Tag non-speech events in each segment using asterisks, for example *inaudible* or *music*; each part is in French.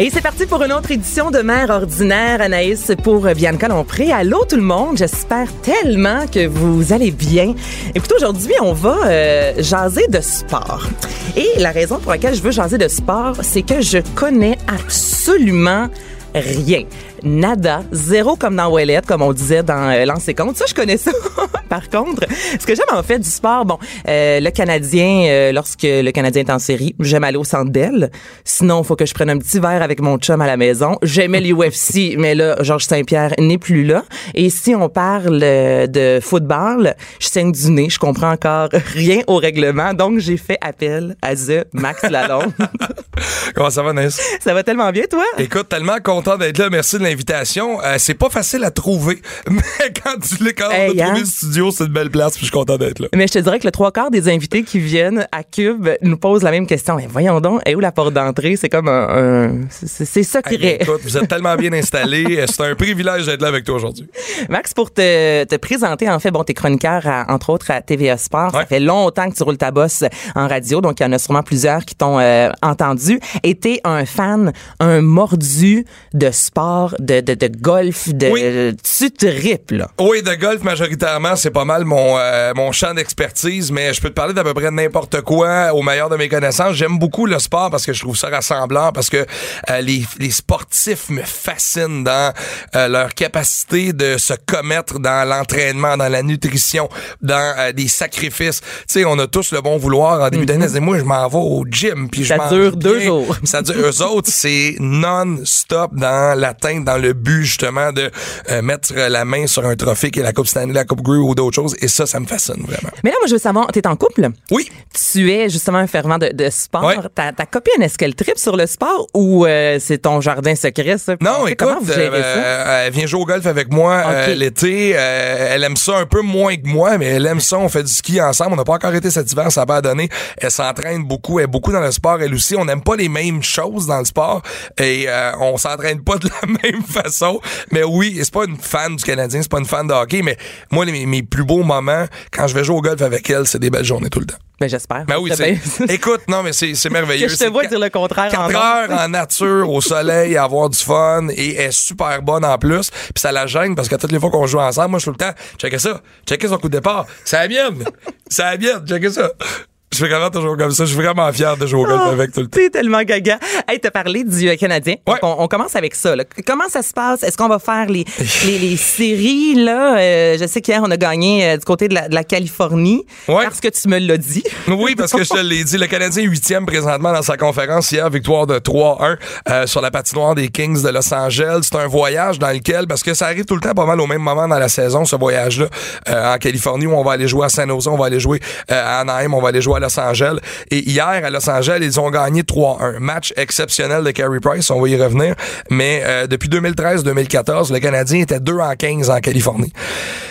Et c'est parti pour une autre édition de Mère ordinaire, Anaïs, pour Bianca Lompré. Allô tout le monde, j'espère tellement que vous allez bien. Écoutez, aujourd'hui, on va euh, jaser de sport. Et la raison pour laquelle je veux jaser de sport, c'est que je connais absolument rien. Nada. Zéro comme dans Ouellette, comme on disait dans euh, Compte. Ça, je connais ça. *laughs* Par contre, ce que j'aime en fait du sport, bon, euh, le Canadien, euh, lorsque le Canadien est en série, j'aime aller au centre d'elle. Sinon, faut que je prenne un petit verre avec mon chum à la maison. J'aimais l'UFC, *laughs* mais là, Georges Saint-Pierre n'est plus là. Et si on parle euh, de football, je saigne du nez. Je comprends encore *laughs* rien au règlement. Donc, j'ai fait appel à The Max Lalonde. *laughs* Comment ça va, Ness? ça va tellement bien, toi? Écoute, tellement content d'être là. Merci de l'invitation. Euh, c'est pas facile à trouver, *laughs* mais quand tu l'es quand Hey, on a hein? trouvé le studio, c'est une belle place, puis je suis content d'être là. Mais je te dirais que le trois quarts des invités qui viennent à Cube nous posent la même question. Mais voyons donc, est où la porte d'entrée? C'est comme un... un- c'est secret. Hey, écoute, vous êtes tellement bien *laughs* installés. Euh, C'est un privilège d'être là avec toi aujourd'hui. Max, pour te, te présenter, en fait, bon, t'es chroniqueur, à- entre autres, à TVA Sport. Ça fait longtemps que tu roules ta bosse en radio, donc il y en a sûrement plusieurs qui t'ont euh, entendu. Et t'es un fan, un mordu de sport, de, de, de golf, de... Oui. Tu tripes, là. Oui, de golf majoritairement, c'est pas mal mon, euh, mon champ d'expertise, mais je peux te parler d'à peu près n'importe quoi au meilleur de mes connaissances. J'aime beaucoup le sport parce que je trouve ça rassemblant, parce que euh, les, les sportifs me fascinent dans euh, leur capacité de se commettre dans l'entraînement, dans la nutrition, dans euh, des sacrifices. Tu sais, on a tous le bon vouloir en début d'année. C'est moi, je m'en vais au gym, puis je. Ça dure deux. Jours. *laughs* Ça dure. Eux autres, c'est non-stop dans l'atteinte, dans le but justement de euh, mettre la main sur un trophée qui est la Coupe Stanley, la Coupe Grey ou d'autres choses. Et ça, ça me fascine vraiment. Mais là, moi, je veux savoir, t'es en couple? Oui. Tu es justement un fervent de, de sport. Ouais. Ta, ta copine, est-ce qu'elle tripe sur le sport ou euh, c'est ton jardin secret, ça? Non, Comment écoute, vous gérez ça? euh, elle vient jouer au golf avec moi euh, l'été. Euh, elle aime ça un peu moins que moi, mais elle aime ça. On fait du ski ensemble. On n'a pas encore été cet hiver, ça va pas donné. Elle s'entraîne beaucoup. Elle est beaucoup dans le sport, elle aussi. On n'aime pas les mêmes choses dans le sport et euh, on s'entraîne pas de la *laughs* même façon. Mais oui, c'est pas une fan du Canadien, c'est pas une fan de hockey, mais moi, les- mes plus beaux moments, quand je vais jouer au golf avec elle, c'est des belles journées tout le temps. Ben, j'espère. Ben oui. *laughs* Écoute, non, mais c'est merveilleux. Que je te vois dire le contraire en heures nature, au soleil, avoir du fun et est super bonne en plus. Puis ça la gêne parce que toutes les fois qu'on joue ensemble, moi je suis tout le temps, checkez ça, checkez son coup de départ. C'est la mienne. C'est la mienne, checkez ça. Je fais vraiment toujours comme ça. Je suis vraiment fier de jouer au golf Oh, avec tout le temps. T'es tellement gaga. Hey, t'as parlé du euh, Canadien. Ouais. On, on commence avec ça. là. Comment ça se passe? Est-ce qu'on va faire les, *laughs* les, les séries, là? Euh, je sais qu'hier, on a gagné euh, du côté de la, de la Californie. Ouais. Parce que tu me l'as dit. *laughs* Oui, parce que je te l'ai dit, le Canadien est huitième présentement dans sa conférence hier, victoire de 3-1 euh, sur la patinoire des Kings de Los Angeles. C'est un voyage dans lequel, parce que ça arrive tout le temps pas mal au même moment dans la saison, ce voyage-là, en Californie, où on va aller jouer à San Jose, on va aller jouer à Anaheim, on va aller jouer à Los Angeles. Et hier, à Los Angeles, ils ont gagné 3-1. Match exceptionnel de Carey Price, on va y revenir. Mais euh, depuis 2013-2014, le Canadien était 2 en 15 en Californie.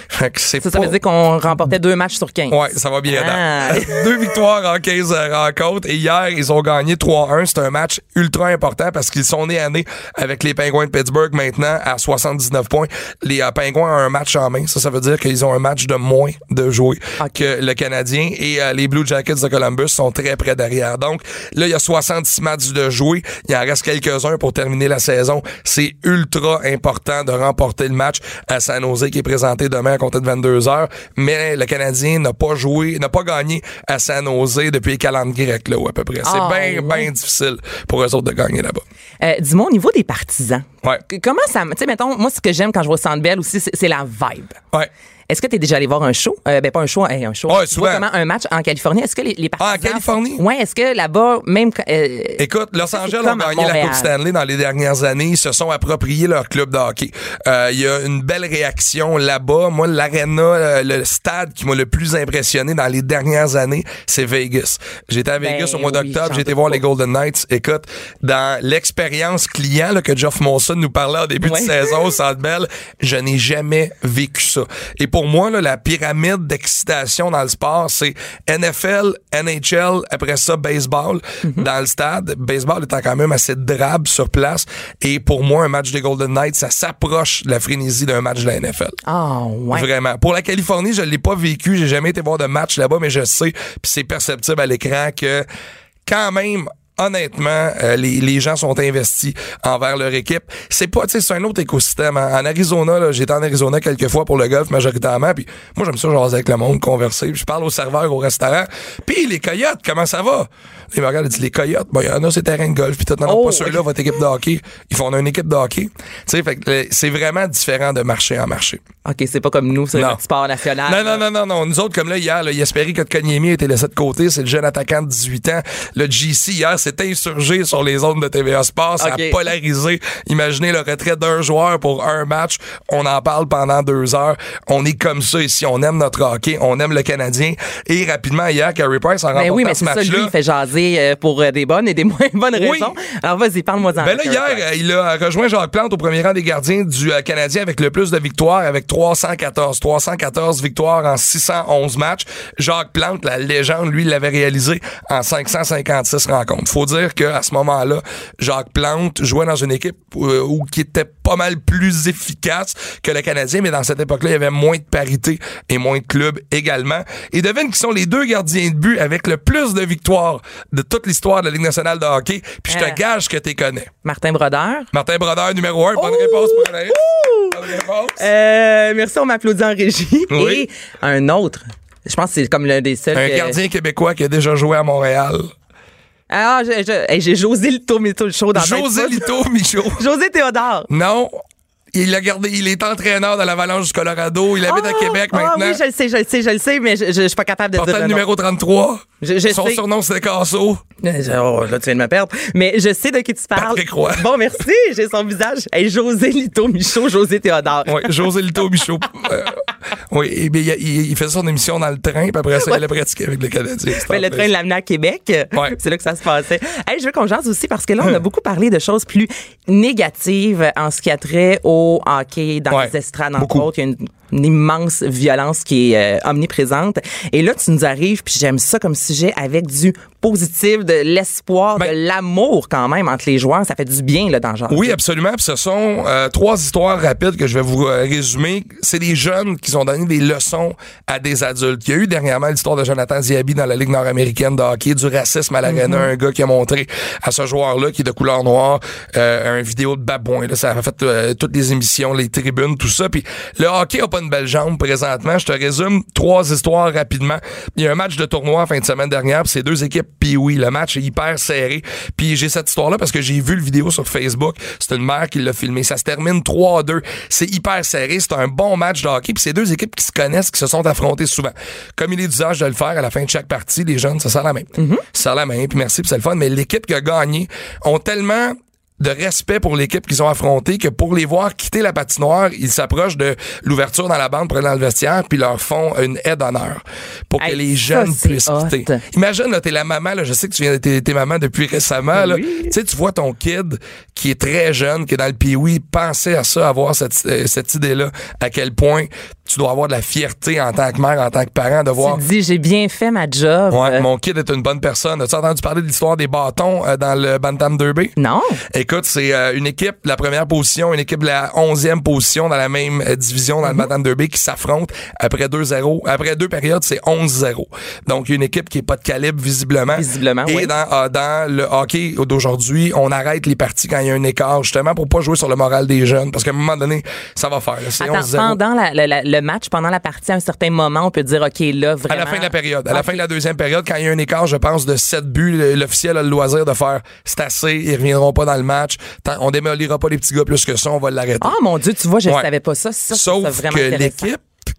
Fait que Ça, veut dire qu'on remportait deux matchs sur 15. Ouais, ça va bien. Ah. *laughs* Deux victoires en 15 rencontres. Et hier, ils ont gagné 3-1. C'est un match ultra important parce qu'ils sont nés à nez avec les Penguins de Pittsburgh maintenant à 79 points. Les euh, Penguins ont un match en main. Ça, ça veut dire qu'ils ont un match de moins de jouer que le Canadien. Et euh, les Blue Jackets de Columbus sont très près derrière. Donc, là, il y a 66 matchs de jouer. Il en reste quelques-uns pour terminer la saison. C'est ultra important de remporter le match à San Jose qui est présenté demain à compter de 22 heures. Mais le Canadien n'a pas joué, n'a pas gagné à San Jose depuis les calendes grecques, là, ou à peu près. C'est Ah, bien, bien difficile pour eux autres de gagner là-bas. Euh, Dis-moi, au niveau des partisans, Ouais. que- comment ça... Tu sais, mettons, moi, ce que j'aime quand je vois au Centre Bell aussi, c'est c'est la vibe. Ouais. Est-ce que tu es déjà allé voir un show? Euh, ben, pas un show, hey, un show. Ouais, Tu vois souvent. comment un match en Californie. Est-ce que les, les partisans... Ah, en Californie? Ouais, est-ce que là-bas, même... euh, Écoute, Los c'est Angeles ont comme à gagné la Montréal. Coupe Stanley dans les dernières années. Ils se sont appropriés leur club de hockey. Euh, Il y a une belle réaction là-bas. Moi, l'arena, euh, le stade qui m'a le plus impressionné dans les dernières années, c'est Vegas. J'étais à Vegas Ben au mois oui, d'octobre. j'en J'ai été doute voir pas. les Golden Knights. Écoute, dans l'expérience client là, que Geoff Monson nous parlait au début Ouais. de saison au Centre Bell, je n'ai jamais vécu ça. Et pour moi, là, la pyramide d'excitation dans le sport, c'est NFL, NHL, après ça, baseball Mhm. dans le stade. Baseball étant quand même assez drabe sur place. Et pour moi, un match des Golden Knights, ça s'approche de la frénésie d'un match de la NFL. Ah, ouais. Vraiment. Pour la Californie, je l'ai pas vécu. J'ai jamais été voir de match là-bas, mais je sais, puis c'est perceptible à l'écran que quand même. Honnêtement, euh, les, les gens sont investis envers leur équipe. C'est pas, tu sais, c'est un autre écosystème. En, en Arizona, là, j'étais en Arizona quelques fois pour le golf majoritairement, puis moi j'aime ça jaser avec le monde, converser, puis je parle aux serveurs au restaurant. Puis les coyotes, comment ça va? Ils me regardent, ils disent les coyotes, bon, il y en a c'est terrain de golf, puis tout, non, Oh, pas ceux-là, votre équipe de hockey. Ils font une équipe de hockey. Tu sais, fait que le- c'est vraiment différent de marché en marché. OK, c'est pas comme nous, c'est notre sport national. Non, non, non, non, non. Nous autres, comme là, hier, là, Jesperi Kotkaniemi a été laissé de côté. C'est le jeune attaquant de 18 ans. Le GC, hier, s'est insurgé sur les zones de TVA Sport. Ça Ok. a polarisé. Imaginez le retrait d'un joueur pour un match. On en parle pendant deux heures. On est comme ça ici. On aime notre hockey. On aime le Canadien. Et rapidement, hier, Carey Price a Ben oui, mais ce ça, lui, match-là. il fait jaser euh, pour euh, des bonnes et des *laughs* moins bonnes Oui. raisons. Alors, vas-y, parle-moi d'en. Ben là, hier, il a rejoint Jacques Plante au premier rang des gardiens du euh, Canadien avec le plus de victoires, avec 314. 314 victoires en 611 matchs. Jacques Plante, la légende, lui, l'avait réalisé en 556 rencontres. Faut dire qu'à ce moment-là, Jacques Plante jouait dans une équipe euh, où qui était pas mal plus efficace que le Canadien, mais dans cette époque-là, il y avait moins de parité et moins de clubs également. Et devine qui sont les deux gardiens de but avec le plus de victoires de toute l'histoire de la Ligue nationale de hockey. Puis je Euh. te gage que tu connais. Martin Brodeur. Martin Brodeur, numéro 1. Bonne réponse pour. Bonne réponse. Euh, merci, on m'applaudit en régie. Oui. Et un autre. Je pense que c'est comme l'un des seuls. Un que- gardien québécois qui a déjà joué à Montréal. Ah, hey, j'ai José Lito show dans tête. José Lito Michaud. *laughs* José Théodore. Non. Il a gardé, il est entraîneur de l'Avalanche du Colorado. Il habite à Ah, Québec ah maintenant. oui, je le sais, je le sais, je le sais, mais je, je, je suis pas capable de Portait dire le numéro 33. Je- je Son sais. surnom, c'était Casso. Euh, Oh, là, tu viens de me perdre. Mais je sais de qui tu parles. Patrick Roy. Bon, merci. J'ai son visage. Hey, José Lito Michaud, José Théodore. Oui, José Lito Michaud. *laughs* Euh, oui, et bien, il, il- faisait son émission dans le train, puis après ça, il allait pratiquer avec les Canadiens. Ben, le train l'amenait à Québec. Ouais. C'est là que ça se passait. Hey, je veux qu'on jase aussi parce que là, on a beaucoup parlé de choses plus négatives en ce qui a trait au hockey dans Ouais, les estrades, entre autres. Il y a une, une immense violence qui est euh, omniprésente. Et là, tu nous arrives, puis j'aime ça comme sujet avec du positif, de l'espoir, Ben- de l'amour quand même entre les joueurs. Ça fait du bien, là, dans le genre. Oui, absolument. Puis ce sont euh, trois histoires rapides que je vais vous euh, résumer. C'est des jeunes qui ont donné des leçons à des adultes. Il y a eu dernièrement l'histoire de Jonathan Diaby dans la Ligue nord-américaine de hockey, du racisme à l'arena, un gars qui a montré à ce joueur-là qui est de couleur noire euh, un vidéo de babouin. Là, ça a fait euh, toutes les émissions, les tribunes, tout ça. Puis le hockey a pas une belle jambe présentement. Je te résume trois histoires rapidement. Il y a un match de tournoi fin de semaine dernière. puis C'est deux équipes puis oui, le match est hyper serré. Puis j'ai cette histoire-là parce que j'ai vu le vidéo sur Facebook. C'est une mère qui l'a filmé. Ça se termine 3-2. C'est hyper serré. C'est un bon match de hockey. Puis c'est deux équipes qui se connaissent, qui se sont affrontées souvent. Comme il est d'usage de le faire à la fin de chaque partie, les jeunes se serrent la main. Se serrent la main, puis merci, puis c'est le fun. Mais l'équipe qui a gagné ont tellement de respect pour l'équipe qu'ils ont affrontée que pour les voir quitter la patinoire, ils s'approchent de l'ouverture dans la bande dans le vestiaire puis leur font une aide d'honneur pour que les jeunes puissent hot. quitter. Imagine, là, t'es la maman, là, je sais que tu viens d'être t'es maman depuis récemment, là. Oui. Tu sais, tu vois ton kid qui est très jeune, qui est dans le pee penser à ça, avoir cette, euh, cette idée-là, à quel point tu dois avoir de la fierté en tant que mère, en tant que parent, de voir Tu te dis, j'ai bien fait ma job. Ouais, Euh, mon kid est une bonne personne. As-tu entendu parler de l'histoire des bâtons euh, dans le Bantam Derby? Non. Écoute, c'est euh, une équipe de la première position, une équipe de la onzième position dans la même euh, division dans le Bantam Derby qui s'affrontent après 2-0. Après deux périodes, c'est 11-0. Donc, une équipe qui est pas de calibre visiblement. Visiblement, Et oui. dans, euh, dans le hockey d'aujourd'hui, on arrête les parties quand il y a un écart, justement pour pas jouer sur le moral des jeunes. Parce qu'à un moment donné, ça va faire. C'est Attends, 11-0. pendant la- la- la- le match, pendant la partie, à un certain moment, on peut dire, OK, là, À vraiment. la fin de la période. À la Ok. fin de la deuxième période, quand il y a un écart, je pense, de 7 buts, l'officiel a le loisir de faire c'est assez, ils reviendront pas dans le match. Tant- On démolira pas les petits gars plus que ça, on va l'arrêter. Ah, mon Dieu, tu vois, je Ouais. savais pas ça. Ça, Sauf vraiment que l'équipe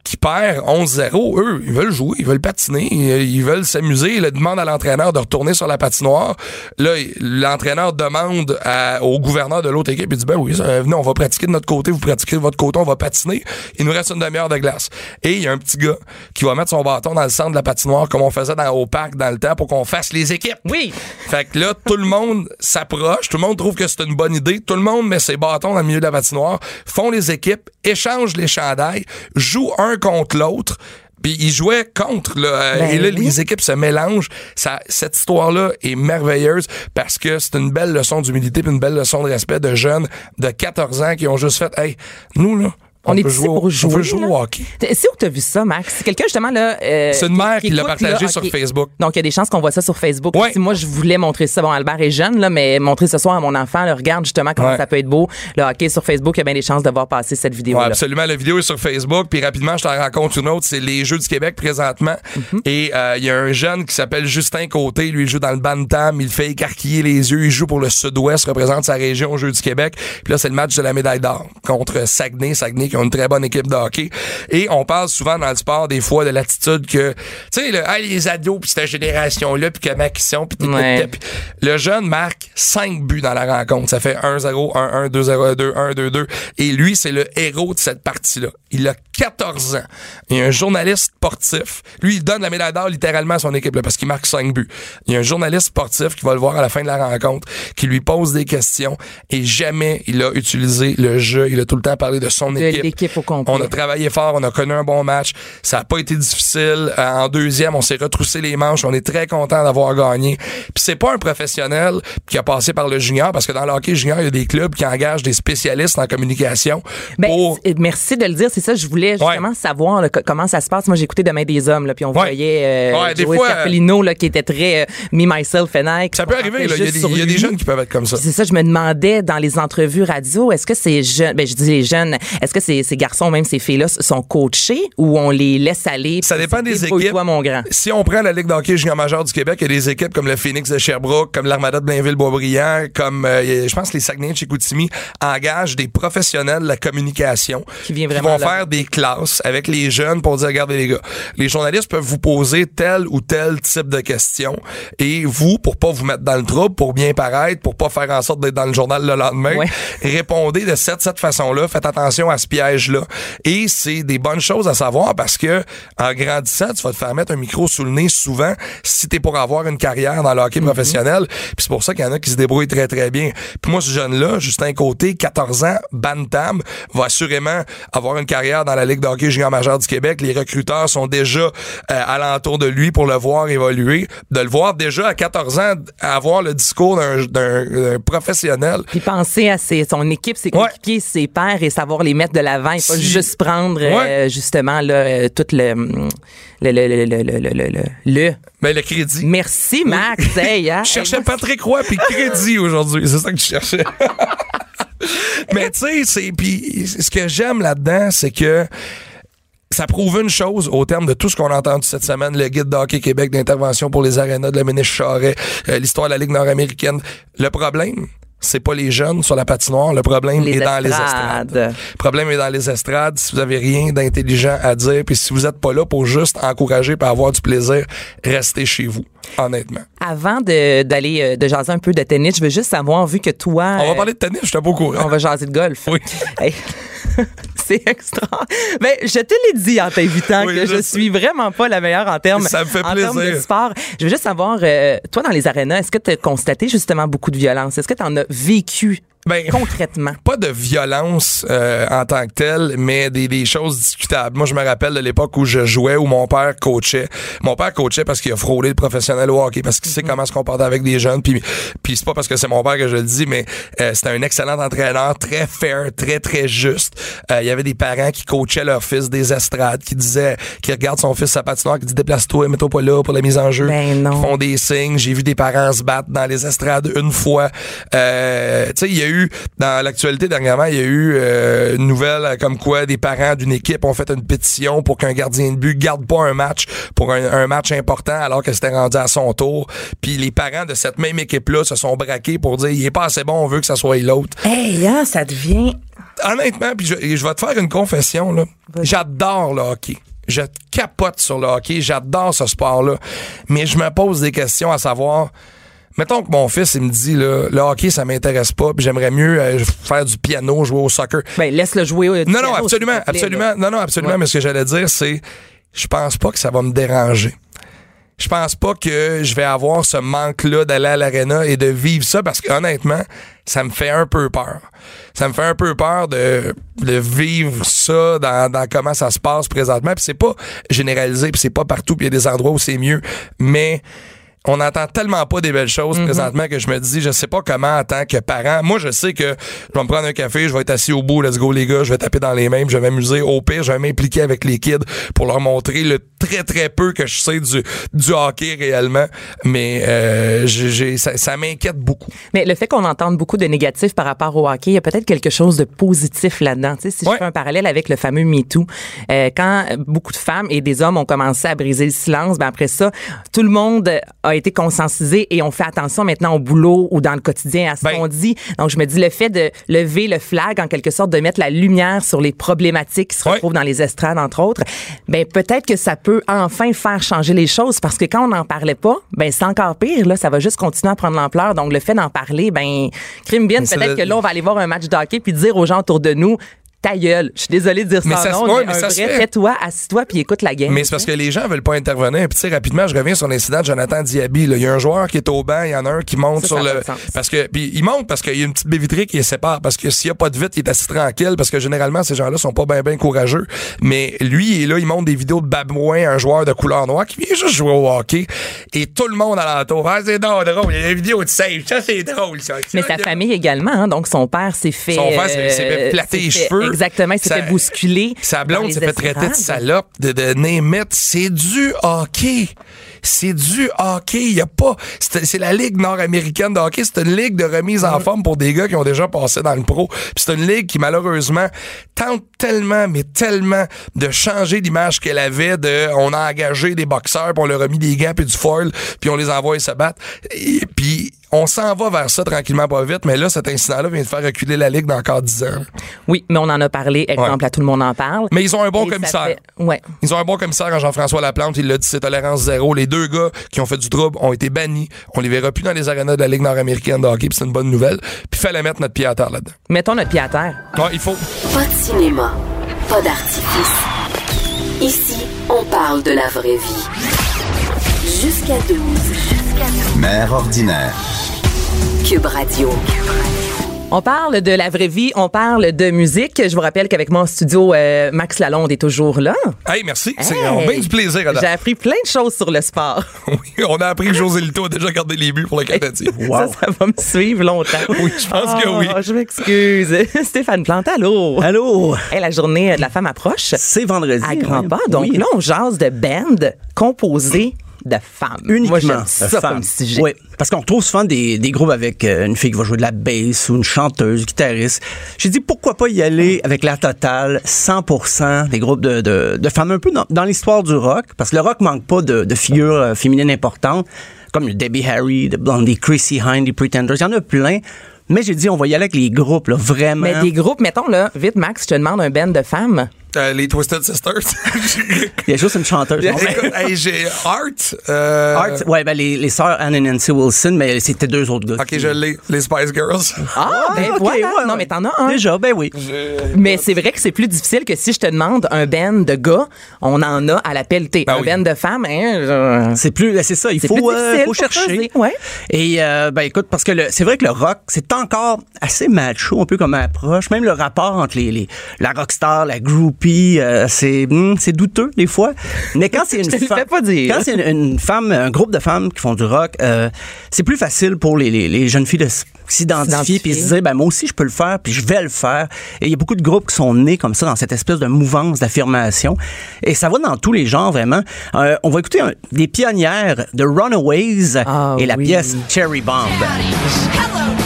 qui perd 11-0, eux, ils veulent jouer, ils veulent patiner, ils veulent s'amuser. Ils demandent à l'entraîneur de retourner sur la patinoire. Là, l'entraîneur demande à- au gouverneur de l'autre équipe, il dit, ben oui, ça, venez, on va pratiquer de notre côté, vous pratiquez de votre côté, on va patiner. Il nous reste une demi-heure de glace. Et il y a un petit gars qui va mettre son bâton dans le centre de la patinoire comme on faisait dans, au parc dans le temps pour qu'on fasse les équipes. Oui. Fait que là, tout le monde s'approche, tout le monde trouve que c'est une bonne idée, tout le monde met ses bâtons dans le milieu de la patinoire, font les équipes, échangent les chandails, jouent un contre l'autre. Puis ils jouaient contre, là. euh, Ben et là, oui. les équipes se mélangent. Ça, cette histoire-là est merveilleuse parce que c'est une belle leçon d'humilité puis une belle leçon de respect de jeunes de 14 ans qui ont juste fait, hey, nous, là, On, est ici pour jouer. On peut jouer là. au hockey. C'est où t'as vu ça, Max? C'est quelqu'un, justement, là. euh, C'est une mère qui l'a partagé là, sur ok. Facebook. Donc, il y a des chances qu'on voit ça sur Facebook. Ouais. Si moi, je voulais montrer ça. Bon, Albert est jeune, là, mais montrer ce soir à mon enfant, là, regarde justement comment Ouais. ça peut être beau. Le hockey sur Facebook, il y a bien des chances de voir passer cette Ouais, vidéo-là. absolument. La vidéo est sur Facebook. Puis rapidement, je t'en raconte une autre. C'est les Jeux du Québec présentement. Mhm. Et euh, il y a un jeune qui s'appelle Justin Côté. Lui, il joue dans le Bantam. Il fait écarquiller les yeux. Il joue pour le Sud-Ouest, représente sa région aux Jeux du Québec. Puis là, c'est le match de la médaille d'or contre Saguenay. Saguenay qui ont une très bonne équipe de hockey. Et on parle souvent dans le sport des fois de l'attitude que, tu sais, le, Hey, les ados, puis cette génération-là, puis comment ils sont, puis Ouais. le jeune marque 5 buts dans la rencontre. Ça fait 1-0, 1-1, 2-0, 2-1, 2-2. Et lui, c'est le héros de cette partie-là. Il a 14 ans. Il y a un journaliste sportif. Lui, il donne la médaille d'or littéralement à son équipe là, parce qu'il marque 5 buts. Il y a un journaliste sportif qui va le voir à la fin de la rencontre, qui lui pose des questions et jamais il a utilisé le jeu. Il a tout le temps parlé de son De équipe. L'équipe au complet. On a travaillé fort, on a connu un bon match. Ça a pas été difficile. Euh, en deuxième, on s'est retroussé les manches. On est très content d'avoir gagné. Puis c'est pas un professionnel qui a passé par le junior, parce que dans le hockey junior, il y a des clubs qui engagent des spécialistes en communication Ben, pour... merci de le dire, c'est ça. Je voulais justement savoir là, comment ça se passe. Moi, j'ai écouté Demain des hommes, là, puis on Ouais. voyait euh, Ouais, des fois, là, qui était très euh, me, myself and I. Ça peut arriver. Il y a des, y a jeunes qui peuvent être comme ça. C'est ça, je me demandais dans les entrevues radio, est-ce que ces jeunes, ben je dis les jeunes, est-ce que ces, ces garçons, même ces filles-là, sont coachés ou on les laisse aller? Ça dépend des équipes. mon grand. Si on prend la Ligue d'hockey junior majeur du Québec, il y a des équipes comme le Phoenix de Sherbrooke, comme l'Armada de Blainville-Boisbriand, comme euh, je pense les Saguenay de Chicoutimi engagent des professionnels de la communication Qui vraiment vont faire des classes avec les jeunes pour dire regardez les gars, les journalistes peuvent vous poser tel ou tel type de questions et vous pour pas vous mettre dans le trouble, pour bien paraître, pour pas faire en sorte d'être dans le journal le lendemain, Ouais. répondez de cette, cette façon-là, faites attention à ce piège-là. Et c'est des bonnes choses à savoir parce que en grandissant, tu vas te faire mettre un micro sous le nez souvent si t'es pour avoir une carrière dans le hockey professionnel. Puis c'est pour ça qu'il y en a qui se débrouillent très, très bien. Puis moi, ce jeune-là, Justin Côté, 14 ans, Bantam, va assurément avoir une carrière dans la Ligue de hockey junior majeur du Québec. Les recruteurs sont déjà euh, alentour de lui pour le voir évoluer. De le voir déjà à 14 ans avoir le discours d'un- professionnel. Puis penser à ses, son équipe, ses Ouais. coéquipiers, ses pairs et savoir les mettre de l'avant et pas Si- juste prendre euh, justement là, euh, tout le, le, le, le, le, le, le, le- le- Ben, le crédit. Merci, Max. *laughs* Hey, hein? Je cherchais Patrick Roy puis crédit aujourd'hui. C'est ça que je cherchais. *laughs* Mais tu sais, c'est puis ce que j'aime là-dedans, c'est que ça prouve une chose au terme de tout ce qu'on a entendu cette semaine, le guide d'Hockey Québec d'intervention pour les arénas de la ministre Charret, euh, l'histoire de la Ligue nord-américaine. Le problème, c'est pas les jeunes sur la patinoire, le problème Les est dans les estrades. Le problème est dans les estrades. Si vous avez rien d'intelligent à dire, puis si vous êtes pas là pour juste encourager et avoir du plaisir, restez chez vous, honnêtement. Avant de- d'aller euh, de jaser un peu de tennis, je veux juste savoir, vu que toi. On va euh, parler de tennis, je suis pas au courant. on va jaser de golf. Oui. *laughs* C'est *laughs* extra. Ben, je te l'ai dit en t'invitant Oui, que je je suis vraiment pas la meilleure en termes, Ça me fait en termes de sport. Je veux juste savoir, euh, toi, dans les arénas, est-ce que tu as constaté justement beaucoup de violence? Est-ce que tu en as vécu Ben, concrètement? *laughs* pas de violence euh, en tant que telle, mais des, des choses discutables. Moi, je me rappelle de l'époque où je jouais, où mon père coachait. Mon père coachait parce qu'il a frôlé le professionnel au hockey, parce qu'il sait comment se comporter avec des jeunes. Puis, puis c'est pas parce que c'est mon père que je le dis, mais euh, c'était un excellent entraîneur, très fair, très, très juste. Euh, Il y avait des parents qui coachaient leur fils des estrades, qui disaient, qui regardent son fils sa patinoire, qui dit déplace-toi, mets-toi pas là pour la mise en jeu. Ben non. Qui font des signes. J'ai vu des parents se battre dans les estrades une fois. Euh, tu sais, il y a eu, dans l'actualité dernièrement, il y a eu euh, une nouvelle euh, comme quoi des parents d'une équipe ont fait une pétition pour qu'un gardien de but garde pas un match pour un, un match important alors que c'était rendu à son tour. Puis les parents de cette même équipe-là se sont braqués pour dire il est pas assez bon, on veut que ça soit l'autre. Hey, hein, ça devient. honnêtement, puis je, je vais te faire une confession, là. J'adore le hockey. Je capote sur le hockey. J'adore ce sport-là. Mais je me pose des questions à savoir. Mettons que mon fils, il me dit, là, le hockey, ça m'intéresse pas, puis j'aimerais mieux euh, faire du piano, jouer au soccer. Ben, laisse-le jouer. au Non, piano, non, absolument, absolument. Non, non, absolument. Ouais. Mais ce que j'allais dire, c'est, je pense pas que ça va me déranger. Je pense pas que je vais avoir ce manque-là d'aller à l'arena et de vivre ça parce que honnêtement, ça me fait un peu peur. Ça me fait un peu peur de, de vivre ça dans, dans comment ça se passe présentement. Puis c'est pas généralisé, puis c'est pas partout, puis il y a des endroits où c'est mieux. Mais on n'entend tellement pas des belles choses présentement que je me dis, je sais pas comment en tant que parent. Moi, je sais que je vais me prendre un café, je vais être assis au bout, let's go les gars, je vais taper dans les mêmes, je vais m'amuser. Au pire, je vais m'impliquer avec les kids pour leur montrer le très très peu que je sais du, du hockey réellement. Mais euh, j'ai- ça, ça m'inquiète beaucoup. Mais le fait qu'on entende beaucoup de négatifs par rapport au hockey, il y a peut-être quelque chose de positif là-dedans. Tu sais, si Ouais. je fais un parallèle avec le fameux MeToo, euh, quand beaucoup de femmes et des hommes ont commencé à briser le silence, ben après ça, tout le monde a été et on fait attention maintenant au boulot ou dans le quotidien à ce Ben- qu'on dit. Donc, je me dis, le fait de lever le flag, en quelque sorte, de mettre la lumière sur les problématiques qui se retrouvent dans les estrades, entre autres, ben peut-être que ça peut enfin faire changer les choses parce que quand on n'en parlait pas, ben c'est encore pire. Là, ça va juste continuer à prendre l'ampleur. Donc, le fait d'en parler, ben, crime bien. Peut-être que là, on va aller voir un match de hockey puis dire aux gens autour de nous, ta gueule. Je suis désolée de dire Mais ça, non, ouais, mais mais ça se vrai, tais-toi, assis-toi puis écoute la game. Mais c'est parce que les gens veulent pas intervenir. Puis tu sais, rapidement, je reviens sur l'incident de Jonathan Diaby. Il y a un joueur qui est au banc, il y en a un qui monte Ça, sur ça le. Parce que puis il monte parce qu'il y a une petite baie vitrée qui les sépare. Parce que s'il y a pas de vitre, il est assis tranquille. Parce que généralement, ces gens-là sont pas bien bien courageux. Mais lui, il est là, il monte des vidéos de Babouin, un joueur de couleur noire qui vient juste jouer au hockey. Et tout le monde alentour. Ah, c'est drôle, drôle. Il y a des vidéos de save. Ça, c'est drôle, ça. mais sa famille également, hein. donc son père s'est fait. Son père s'est- euh, les cheveux. Exactement, il fait bousculer. Sa blonde s'est fait traiter de salope, de, de némite. C'est du hockey. C'est du hockey. Il y a pas. C'est la Ligue nord-américaine de hockey. C'est une ligue de remise en forme pour des gars qui ont déjà passé dans le pro. Puis c'est une ligue qui, malheureusement, tente tellement, mais tellement de changer l'image qu'elle avait de on a engagé des boxeurs, puis on leur a mis des gants puis du foil, puis on les envoie se battre. Et puis on s'en va vers ça tranquillement pas vite, mais là, cet incident-là vient de faire reculer la Ligue dans encore 10 ans. Oui, mais on en a parlé. Exemple, à tout le monde en parle. Mais ils ont un bon Et commissaire. fait- ouais. Ils ont un bon commissaire en Jean-François Laplante. Il l'a dit, c'est tolérance zéro. Les deux gars qui ont fait du trouble ont été bannis. On les verra plus dans les arénas de la Ligue nord-américaine de hockey, c'est une bonne nouvelle. Puis fallait mettre notre pied à terre là-dedans. Mettons notre pied à terre. Ouais, il faut. Pas de cinéma, pas d'artifice. Ici, on parle de la vraie vie. Jusqu'à 12. Mère ordinaire. Cube Radio. On parle de la vraie vie, on parle de musique. Je vous rappelle qu'avec moi en studio, euh, Max Lalonde est toujours là. Hey, merci. C'est Hey! a bien du plaisir J'ai appris plein de choses sur le sport. *laughs* Oui, on a appris que José Lito a déjà gardé les buts pour le Canadien. Ça, ça va me suivre longtemps. *laughs* Oui, je pense que oui. Ah, Je m'excuse. *laughs* Stéphane Plante, allô? Allô? Hey, la journée de la femme approche C'est vendredi. à grands pas. Donc Oui. là, on jase de band composé de femmes. Uniquement Moi, j'aime de ça femmes. comme sujet. Oui, parce qu'on retrouve souvent des, des groupes avec euh, une fille qui va jouer de la bass ou une chanteuse, guitariste. J'ai dit pourquoi pas y aller avec la totale 100% des groupes de, de, de femmes un peu dans, dans l'histoire du rock, parce que le rock manque pas de, de figures euh, féminines importantes, comme le Debbie Harry, de Blondie, Chrissy Hynde, les Pretenders, il y en a plein. Mais j'ai dit on va y aller avec les groupes, là, vraiment. Mais des groupes, mettons là, vite Max, je te demande un band de femmes. Euh, les Twisted Sisters. *laughs* Il y a juste une chanteuse. non? Écoute, hey, *laughs* j'ai Art. euh, Art, ouais, ben les, les sœurs Anne et Nancy Wilson, mais c'était deux autres gars. Ok, qui- je l'ai. Les Spice Girls. Ah, ben ok, voilà. ouais, non, mais t'en as un. Déjà, ben oui. Mais c'est vrai que c'est plus difficile que si je te demande un band de gars, on en a à la pelletée. Ben un oui. band de femmes, hein, C'est plus, c'est ça, il faut, plus euh, faut chercher. ouais. Et euh, ben écoute, parce que le- c'est vrai que le rock, c'est encore assez macho, un peu comme approche. Même le rapport entre les, les- la rockstar, la groupie, euh, c'est hum, c'est douteux des fois. Mais quand c'est *laughs* une te le femme, fais pas dire. quand c'est une, une femme, un groupe de femmes qui font du rock, euh, c'est plus facile pour les, les, les jeunes filles de s- s'identifier S'identifier. puis se dire ben moi aussi je peux le faire puis je vais le faire. Et il y a beaucoup de groupes qui sont nés comme ça dans cette espèce de mouvance d'affirmation et ça va dans tous les genres vraiment. Euh, on va écouter un- des pionnières de Runaways Ah et la oui. pièce Cherry Bomb. Hello,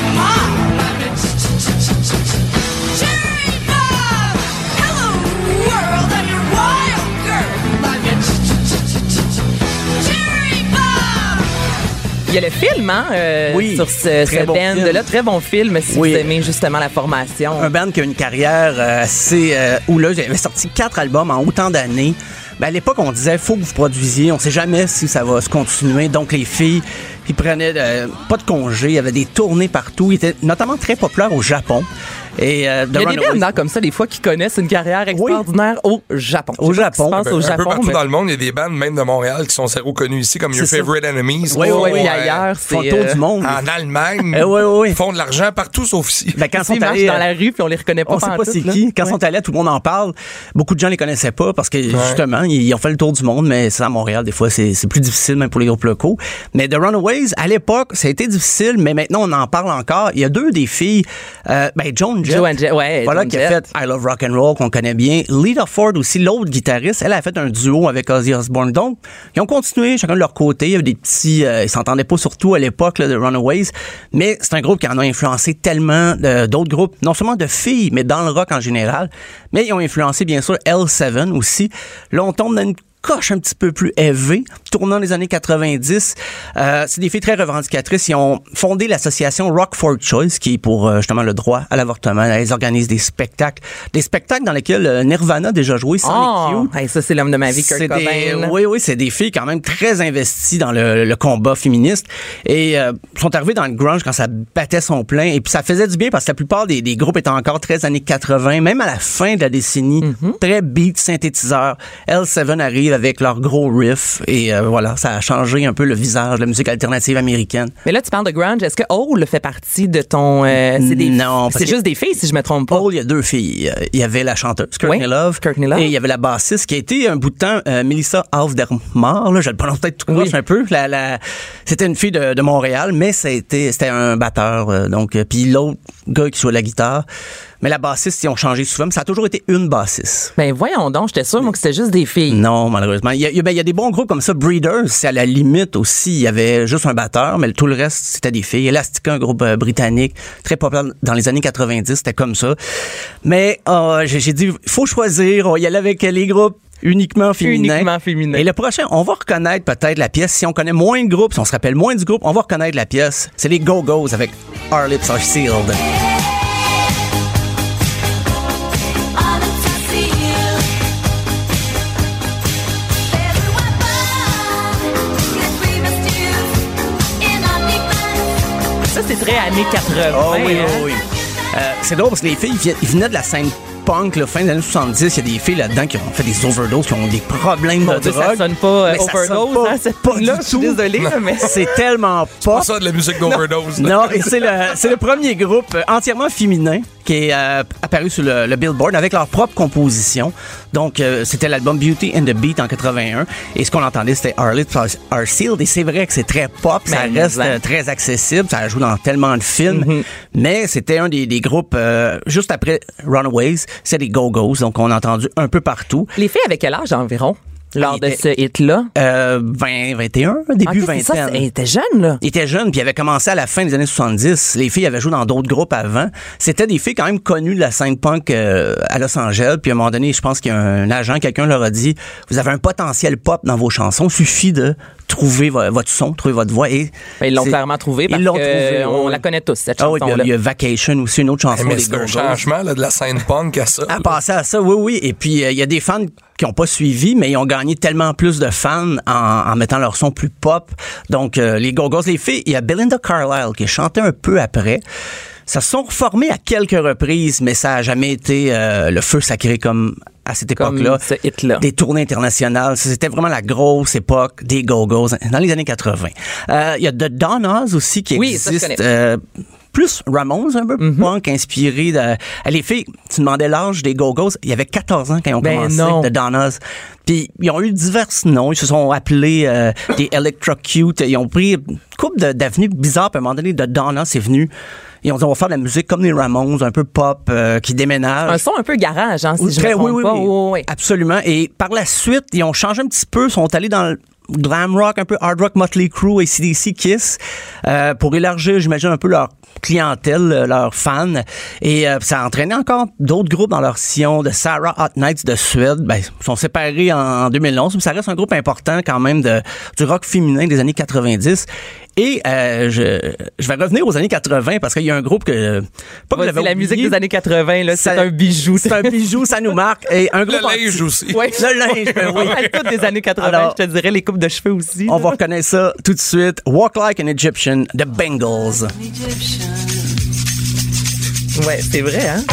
Il y a le film, hein, euh, Oui, sur ce, ce bon band-là. Très bon film si Oui. vous aimez justement la formation. un band qui a une carrière euh, assez houleuse. Il avait sorti quatre albums en autant d'années. Ben, à l'époque, on disait faut que vous produisiez. On sait jamais si ça va se continuer. Donc, les filles, ils prenaient euh, pas de congé. Il y avait des tournées partout. Ils étaient notamment très populaires au Japon. Et, euh, The Il y a des hein, comme ça, des fois, qui connaissent une carrière extraordinaire au Japon. Au Je Japon. se passe Ben, au un Japon, peu partout mais- dans le monde, il y a des bandes, même de Montréal, qui sont zéro connues ici, comme Your ça. Favorite Enemies. Oui, qui oui, oui, ailleurs, c'est... le tour euh, du monde. En Allemagne, Eh, oui, oui, oui. ils font de l'argent partout sauf ici. Ben, quand Ils sont marchent allés, dans la rue puis on les reconnaît pas On sait pas c'est qui. Quand ils sont allés, tout le monde en parle. Beaucoup de gens les connaissaient pas parce que justement, ils ont fait le tour du monde, mais ça à Montréal, des fois, c'est c'est plus difficile même pour les groupes locaux. Mais The Runaways, à l'époque, ça a été difficile, mais maintenant on en parle encore. Il y a deux des filles, euh, ben Joan Jett, Joan Jett, ouais, voilà Joan qui a Jett. fait I Love Rock and Roll qu'on connaît bien. Lita Ford aussi, l'autre guitariste, elle a fait un duo avec Ozzy Osbourne. Donc, ils ont continué chacun de leur côté. Il y avait des petits, euh, ils s'entendaient pas surtout à l'époque de Runaways, mais c'est un groupe qui en a influencé tellement euh, d'autres groupes, non seulement de filles, mais dans le rock en général. Mais ils ont influencé bien sûr L7 aussi. Là, on tombe dans une coche un petit peu plus élevée, tournant les années 90. Euh, c'est des filles très revendicatrices. Ils ont fondé l'association Rock for Choice, qui est pour euh, justement le droit à l'avortement. Elles organisent des spectacles, des spectacles dans lesquels euh, Nirvana a déjà joué, sans Oh, hey, ça, c'est l'homme de ma vie, Kurt Cobain. oui, oui, c'est des filles quand même très investies dans le, le combat féministe et euh, sont arrivées dans le grunge quand ça battait son plein et puis ça faisait du bien parce que la plupart des, des groupes étaient encore très années 80, même à la fin de la décennie, Mm-hmm. très beat synthétiseur. L7 arrive avec leur gros riff et euh, voilà, ça a changé un peu le visage de la musique alternative américaine. Mais là, tu parles de grunge. Est-ce que Hole fait partie de ton... euh, c'est des, Non, C'est juste des filles, si je me trompe pas. Paul, il y a deux filles. Il y avait la chanteuse, Courtney Oui, Love. Courtney Love. Et il y avait la bassiste qui a été un bout de temps, euh, Melissa Aufdermar. Là, je le prononce peut-être tout croche Oui. un peu. La, la- c'était une fille de, de Montréal, mais c'était un batteur. donc, puis l'autre gars qui jouait la guitare. Mais la bassiste, ils ont changé souvent. Mais ça a toujours été une bassiste. Ben voyons donc, j'étais sûre, moi, que c'était juste des filles. Non, malheureusement. Il y a, ben, il y a des bons groupes comme ça. Breeders, c'est à la limite aussi. Il y avait juste un batteur, mais tout le reste, c'était des filles. Elastica, un groupe euh, britannique, très populaire dans les années 90, c'était comme ça. Mais euh, j'ai j'ai dit, il faut choisir. On y aller avec les groupes uniquement féminins. Uniquement féminins. Et le prochain, on va reconnaître peut-être la pièce. Si on connaît moins de groupes, si on se rappelle moins du groupe, on va reconnaître la pièce. C'est les Go-Go's avec Our Lips Are Sealed. C'est très années 80. Oh oui, hein? oui, oui. Euh, c'est drôle parce que les filles ils venaient de la scène punk, là, fin des années 70. Il y a des filles là-dedans qui ont fait des overdoses, qui ont des problèmes Mon de Dieu, drogue. ça sonne pas euh, Mais ça sonne overdose, pas- hein, pas là du Je suis là, mais... *laughs* C'est tellement Pas pop. ça de la musique d'overdose. Non, et c'est le, c'est le premier groupe euh, entièrement féminin qui est euh, apparu sur le, le Billboard avec leur propre composition. Donc, euh, c'était l'album Beauty and the Beat en 81. Et ce qu'on entendait, c'était Our Lips Are- Sealed. Et c'est vrai que c'est très pop, ça reste euh, très accessible, ça joue dans tellement de films. Mais c'était un des, des groupes, euh, juste après Runaways, c'est les Go-Go's. Donc, on a entendu un peu partout. Les filles avec quel âge environ, lors Il de était- ce hit-là? Euh, 20, 21, début Ok, c'est ça, elle était jeune, là. Il était jeune, puis il avait commencé à la fin des années 70. Les filles avaient joué dans d'autres groupes avant. C'était des filles quand même connues de la scène punk euh, à Los Angeles. Puis à un moment donné, je pense qu'il y a un agent, quelqu'un leur a dit, vous avez un potentiel pop dans vos chansons. Suffit de trouver vo- votre son, trouver votre voix. Et Ben, ils l'ont clairement trouvé parce Ils l'ont trouvé, euh, on la connaît tous, cette Ah oui, puis il y a- chanson-là. il y a Vacation aussi, une autre chanson Mais c'est un changement là, de la scène punk à ça. À passer à ça, oui, oui. Et puis, euh, il y a des fans qui n'ont pas suivi, mais ils ont gagné tellement plus de fans en, en mettant leur son plus pop. Donc, euh, les Go-Go's, les filles, il y a Belinda Carlisle qui a chanté un peu après. Ça se sont reformés à quelques reprises, mais ça a jamais été euh, le feu sacré comme à cette époque-là. ce hit-là. Des tournées internationales. C'était vraiment la grosse époque des Go-Go's dans les années 80. Euh, Il y a The Donnas aussi qui Oui, ça, je existe. Plus Ramones, un peu Mhm. punk, inspiré de... Euh, Les filles, tu demandais l'âge des Go-Go's, il y avait 14 ans quand ils ont Ben commencé, non. The Donnas. Puis ils ont eu divers noms, ils se sont appelés euh, des Electrocute, ils ont pris une couple de- d'avenues bizarres, puis à un moment donné, The Donnas est venu, ils ont dit, on va faire de la musique comme les Ramones, un peu pop, euh, qui déménage. Un son un peu garage, hein, si je Très- me oui, oui, pas. oui. Oui, oui. Absolument. Et par la suite, ils ont changé un petit peu, sont allés dans le glam rock, un peu hard rock, Motley Crue, ACDC, Kiss, euh, pour élargir, j'imagine, un peu leur clientèle, euh, leurs fans. Et euh, ça a entraîné encore d'autres groupes dans leur sillon, de Sarah Hot Nights de Suède. Ben, ils sont séparés en, en 2011, mais ça reste un groupe important quand même de, du rock féminin des années 90. Et euh, je, je vais revenir aux années 80 parce qu'il y a un groupe que pas que j'avais la musique des années 80, là, c'est Ça- un bijou. C'est un bijou, ça nous marque. Et un Le groupe linge anti- aussi. Ouais. Le linge, ben *laughs* oui. Toutes des années 80, Alors- je te dirais, les coupes de cheveux aussi. On là. va reconnaître ça tout de suite. Walk Like an Egyptian, The Bengals. Ouais, c'est vrai, hein?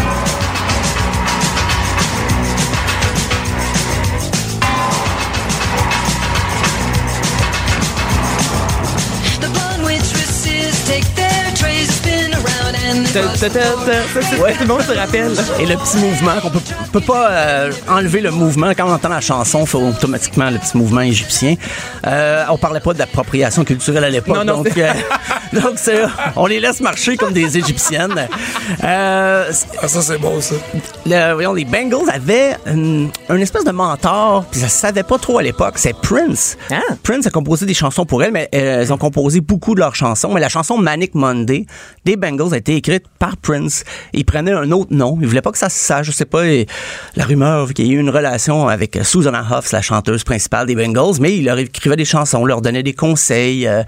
Ouais. tout le monde se rappelle. Et le petit mouvement, qu'on peut, peut pas euh, enlever le mouvement. Quand on entend la chanson, il faut automatiquement le petit mouvement égyptien. Euh, on parlait pas d'appropriation culturelle à l'époque. Non, non, donc, euh, *laughs* donc on les laisse marcher comme des Égyptiennes. Euh, Ah, ça, c'est beau, ça. le- voyons, les Bengals avaient une, une espèce de mentor, puis ça se savait pas trop à l'époque. C'est Prince. Ah. Prince a composé des chansons pour elle, mais elles ont composé beaucoup de leurs chansons. Mais la chanson Manic Monday des Bengals a été écrite par Prince. Il prenait un autre nom. Il voulait pas que ça se sache. Je sais pas. la rumeur qu'il y ait eu une relation avec Susanna Hoffs, la chanteuse principale des Bengals, mais il leur écrivait des chansons, leur donnait des conseils euh,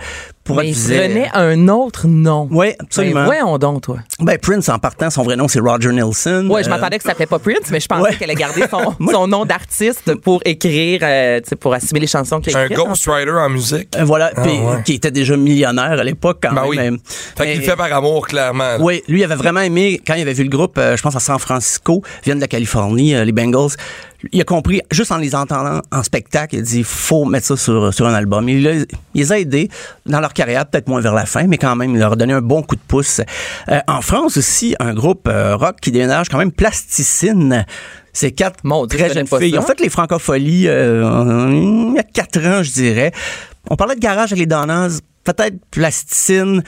pour Mais prenait un autre nom. Oui, absolument. Ben, voyons donc, toi. Ben, Prince, en partant, son vrai nom, c'est Roger Nelson. Ouais, je Euh, m'attendais que ça s'appelait pas Prince, mais je pensais Ouais. qu'elle a gardé son, *laughs* Moi- son nom d'artiste pour écrire, euh, pour assumer les chansons qu'elle Un écrit. ghostwriter en musique. Euh, voilà, ouais. qui était déjà millionnaire à l'époque quand Ben même. oui. mais- Fait qu'il mais- le fait par amour, clairement. Oui, lui il avait vraiment aimé quand il avait vu le groupe, euh, je pense à San Francisco, viennent de la Californie, euh, les Bengals. Il a compris juste en les entendant en spectacle, il a dit faut mettre ça sur, sur un album. Il, a- il les a aidés dans leur carrière, peut-être moins vers la fin, mais quand même il leur a donné un bon coup de pouce. Euh, en France aussi, un groupe euh, rock qui déménage quand même Plasticine. C'est quatre Mon très jeunes filles. Ils ont fait les francopholies euh, il y a quatre ans, je dirais. On parlait de garage avec les Donneuses, peut-être plasticine.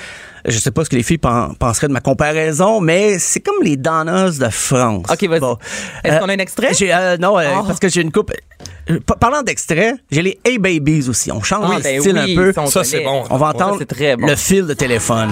Je sais pas ce que les filles pen- penseraient de ma comparaison, mais c'est comme les Donneuses de France. OK, vas-y. Est-ce qu'on a un extrait? j'ai, euh, non, euh, Oh. parce que j'ai une coupe. euh, pa- parlant d'extrait, j'ai les Hey Babies aussi. On change Ah, le ben style oui, un peu. ça, c'est bon. On va entendre c'est très bon. le fil de téléphone.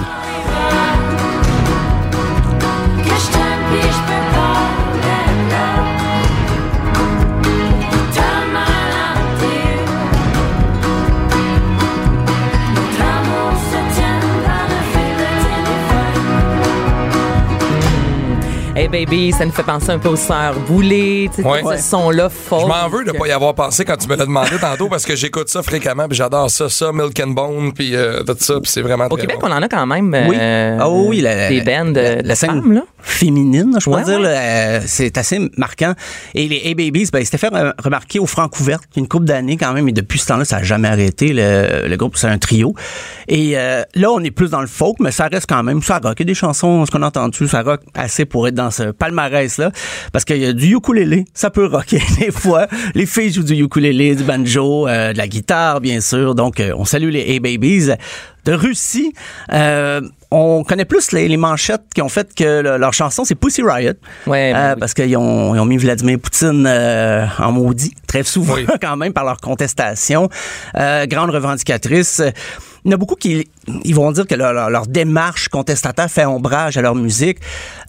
Hey baby, ça nous fait penser un peu aux sœurs Boulay, tu sais, Ouais. ce son-là fort. Je m'en veux de pas y avoir pensé quand tu me l'as demandé tantôt parce que j'écoute ça fréquemment puis j'adore ça, ça, Milk and Bone puis euh, tout ça puis c'est vraiment Au très Québec, bon. on en a quand même Oui. euh, Ah oui, la, des bands de, la, de la scène femmes, là. Féminine, je pourrais Ouais, dire. ouais. euh, c'est assez marquant. Et les Hey Babies, ben, ils s'étaient fait re- remarquer au Francouverte une couple d'années quand même. Et depuis ce temps-là, ça n'a jamais arrêté. Le, le groupe, c'est un trio. Et euh, là, on est plus dans le folk, mais ça reste quand même, ça rock. Il y a des chansons, ce qu'on a entendu, ça rock assez pour être dans ce palmarès-là. Parce qu'il y a du ukulélé, ça peut rocker *laughs* des fois. Les filles jouent du ukulélé, du banjo, euh, de la guitare, bien sûr. Donc, euh, on salue les Hey Babies de Russie. Euh, on connaît plus les, les manchettes qui ont fait que le- leur chanson, c'est Pussy Riot. Ouais, ben Euh, oui. Parce qu'ils ont, ils ont mis Vladimir Poutine euh, en maudit, très souvent Oui. *laughs* quand même, par leur contestation. Euh, grande revendicatrice. Il y en a beaucoup qui ils vont dire que leur, leur- leur démarche contestataire fait ombrage à leur musique.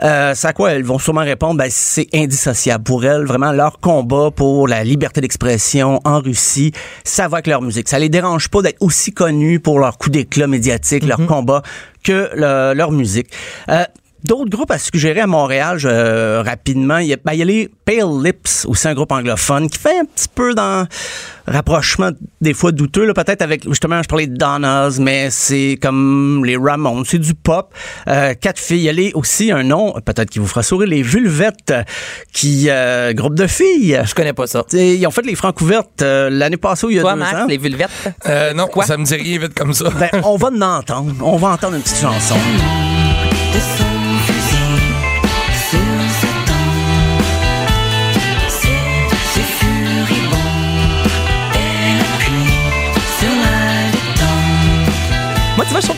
Euh, c'est à quoi elles vont sûrement répondre, ben, c'est indissociable pour elles. Vraiment, leur combat pour la liberté d'expression en Russie, ça va avec leur musique. Ça les dérange pas d'être aussi connus pour leur coup d'éclat médiatique, leur combat, que le- leur musique. Euh, D'autres groupes à suggérer à Montréal, je- euh, rapidement, il y, a, ben, il y a les Pale Lips, aussi un groupe anglophone, qui fait un petit peu dans rapprochement des fois douteux, là, peut-être avec, justement, je parlais de Donnas, mais c'est comme les Ramones, c'est du pop. Euh, quatre filles, il y a les- aussi un nom, peut-être qui vous fera sourire, les Vulvettes, qui, euh, groupe de filles. Je connais pas ça. T'sais, Ils ont fait les Francouvertes euh, l'année passée il y a Toi, deux ans. les vulvettes? Euh, non, Quoi? ça me dit rien vite comme ça. Ben, on va en entendre. On va entendre une petite chanson.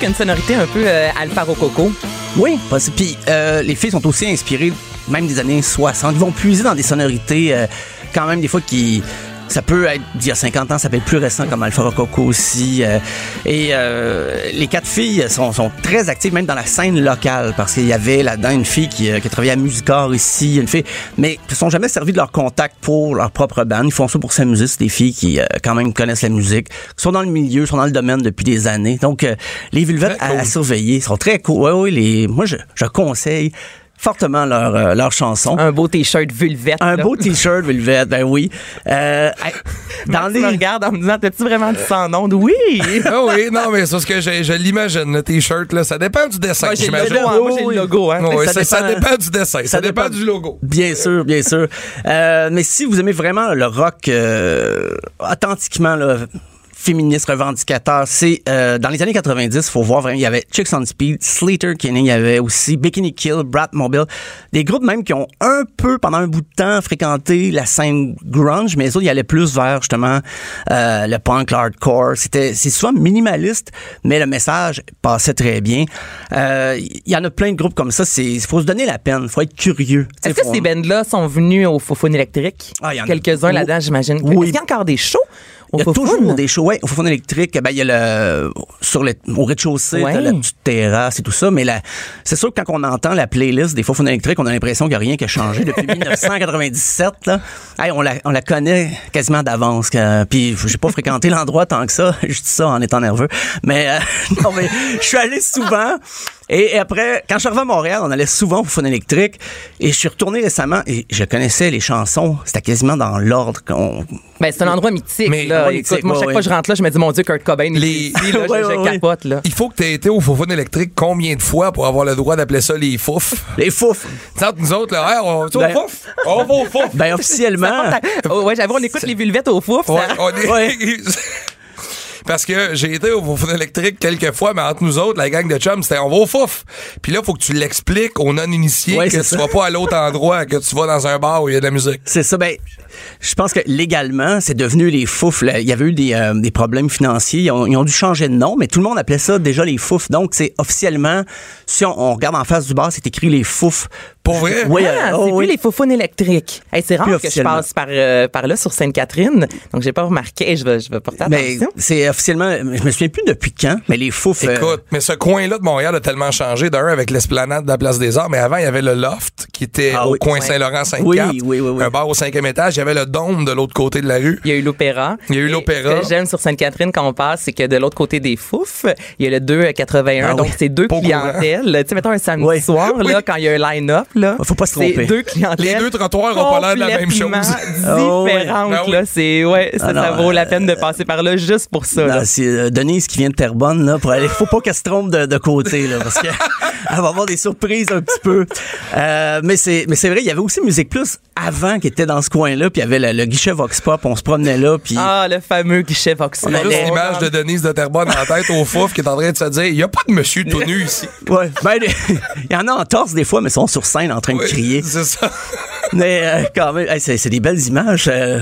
Une sonorité un peu euh, Alpha Rococo. Oui, parce puis euh, les filles sont aussi inspirées même des années 60. Ils vont puiser dans des sonorités euh, quand même des fois qui Ça peut être d'il y a 50 ans, ça peut être plus récent comme Alpha Rococo aussi. euh, et euh, les quatre filles sont, sont très actives même dans la scène locale parce qu'il y avait là-dedans une fille qui, euh, qui travaillait à Musicor ici, une fille, mais qui ne sont jamais servis de leur contact pour leur propre band. Ils font ça pour s'amuser. C'est des filles qui euh, quand même connaissent la musique, qui sont dans le milieu, sont dans le domaine depuis des années. Donc les Vulvettes à, à surveiller sont très cool. Ouais, ouais, les, moi je, je conseille fortement leur, euh, leur chanson. Un beau t-shirt vulvette. Un là. beau t-shirt Velvet, ben oui. Euh, *laughs* dans les... me regarde en me disant, t'as-tu vraiment dit sans nom? Oui! *laughs* Ah oui, non, mais c'est ce que je, je l'imagine, le t-shirt, là. Ça dépend du dessin, Moi, j'ai le j'imagine. logo, hein. Moi, j'ai le logo, hein. Ouais, Ça ça, ça dépend- dépend du dessin, ça, ça dépend, dépend- du logo. Bien sûr, bien sûr. Euh, mais si vous aimez vraiment le rock euh, authentiquement là, féministe revendicateur, c'est euh, dans les années 90, faut voir vraiment, il y avait Chicks on Speed, Slater Kinney, il y avait aussi Bikini Kill, Brat Mobile, des groupes même qui ont un peu pendant un bout de temps fréquenté la scène grunge, mais les autres, ils allaient plus vers justement euh, le punk, le hardcore. C'était c'est souvent minimaliste, mais le message passait très bien. Euh, Il y en a plein de groupes comme ça. C'est faut se donner la peine, faut être curieux. Est-ce que faut- ces bands-là sont venus au Fofone électrique? Ah, il y en a. Quelques-uns Oui. là-dedans, j'imagine. Oui. Est-ce qu'il y a encore des shows? Il y a toujours des shows, ouais, au fond électrique. Ben, il y a le, sur le, au rez-de-chaussée, Ouais. la petite terrasse et tout ça. Mais c'est sûr que quand on entend la playlist des faux électriques, on a l'impression qu'il n'y a rien qui a changé depuis *laughs* 1997, là. Hey, on la, on la connaît quasiment d'avance. que- Puis, j'ai pas fréquenté *laughs* l'endroit tant que ça. Je dis ça en étant nerveux. Mais, euh, *laughs* non, mais, je suis allé souvent. Et, après, quand je suis arrivé à Montréal, on allait souvent au Fun électrique. Et je suis retourné récemment et je connaissais les chansons. C'était quasiment dans l'ordre qu'on, Ben, c'est un endroit mythique, Mais- là. Ouais, Écoute, mythique, moi, chaque ouais. fois que je rentre là, je me dis, mon Dieu, Kurt Cobain, Les- ici, là, *laughs* Ouais, je, je ouais, ouais. capote, là. Il faut que tu aies été au Fofone électrique combien de fois pour avoir le droit d'appeler ça les fouf? les fouf. Tu sais, entre nous autres, là, hey, on, Ben- au fouf? On va au fouf! Ben, officiellement. *laughs* Oh, ouais, j'avoue, on écoute les vulvettes au fouf. Ouais, ça- on est- Ouais. *laughs* Parce que j'ai été au Fofone électrique quelques fois, mais entre nous autres, la gang de chums, c'était on va au fouf. Puis là, faut que tu l'expliques aux non-initiés Ouais, que c'est tu vas pas à l'autre endroit, que tu vas dans un bar où il y a de la musique. C'est ça. Ben, je pense que légalement, c'est devenu les fouf. là. Il y avait eu des, euh, des problèmes financiers. Ils ont, ils ont dû changer de nom, mais tout le monde appelait ça déjà les fouf. Donc, c'est officiellement, si on, on regarde en face du bar, c'est écrit les fouf. Pour vrai? Oui, Ah, euh, c'est oh, plus oui. les faufounes électriques. Hey, c'est rare Plus que je passe par, euh, par là sur Sainte-Catherine, donc j'ai pas remarqué. Je vais, je vais porter Mais attention. c'est officiellement, je me souviens plus depuis quand, mais les fouf. euh, Écoute, mais ce coin-là de Montréal a tellement changé d'un avec l'esplanade de la Place des Arts, mais avant il y avait le loft qui était Ah au oui. coin Ouais. Saint-Laurent 5 Oui, oui, oui, oui. un bar au cinquième étage, il y avait le dôme de l'autre côté de la rue. Il y a eu l'opéra. Il y a eu l'opéra. Ce que j'aime sur Sainte-Catherine quand on passe, c'est que de l'autre côté des fouf, il y a le 281. Ah donc, oui. c'est deux Pas clientèles. Tu sais, mettons un samedi Oui. soir, là, quand il y a un line-up, là. Faut pas se tromper. deux clientèles. Les deux trottoirs ont pas l'air de la même chose. complètement Oh, *laughs* oui. différentes, Ben là. C'est, ouais, ça, Ah non, ça vaut la euh, peine de passer par là juste pour ça, là. Non, c'est euh, Denise qui vient de Terrebonne là pour aller. Faut pas qu'elle se trompe de, de côté là parce que *laughs* elle va avoir des surprises un petit peu. Euh, mais c'est mais c'est vrai, il y avait aussi Musique Plus avant qui était dans ce coin-là, puis il y avait le, le guichet Vox Pop, on se promenait là, puis Ah, le fameux guichet Vox. On a On juste allait- l'image de Denise de Terrebonne en tête au fouf qui est en train de se dire il y a pas de monsieur tout nu ici. ouais, ben *laughs* il y en a en torse des fois, mais ils sont sur scène en train de crier. C'est ça. Mais euh, quand même, hey, c'est c'est des belles images. Euh,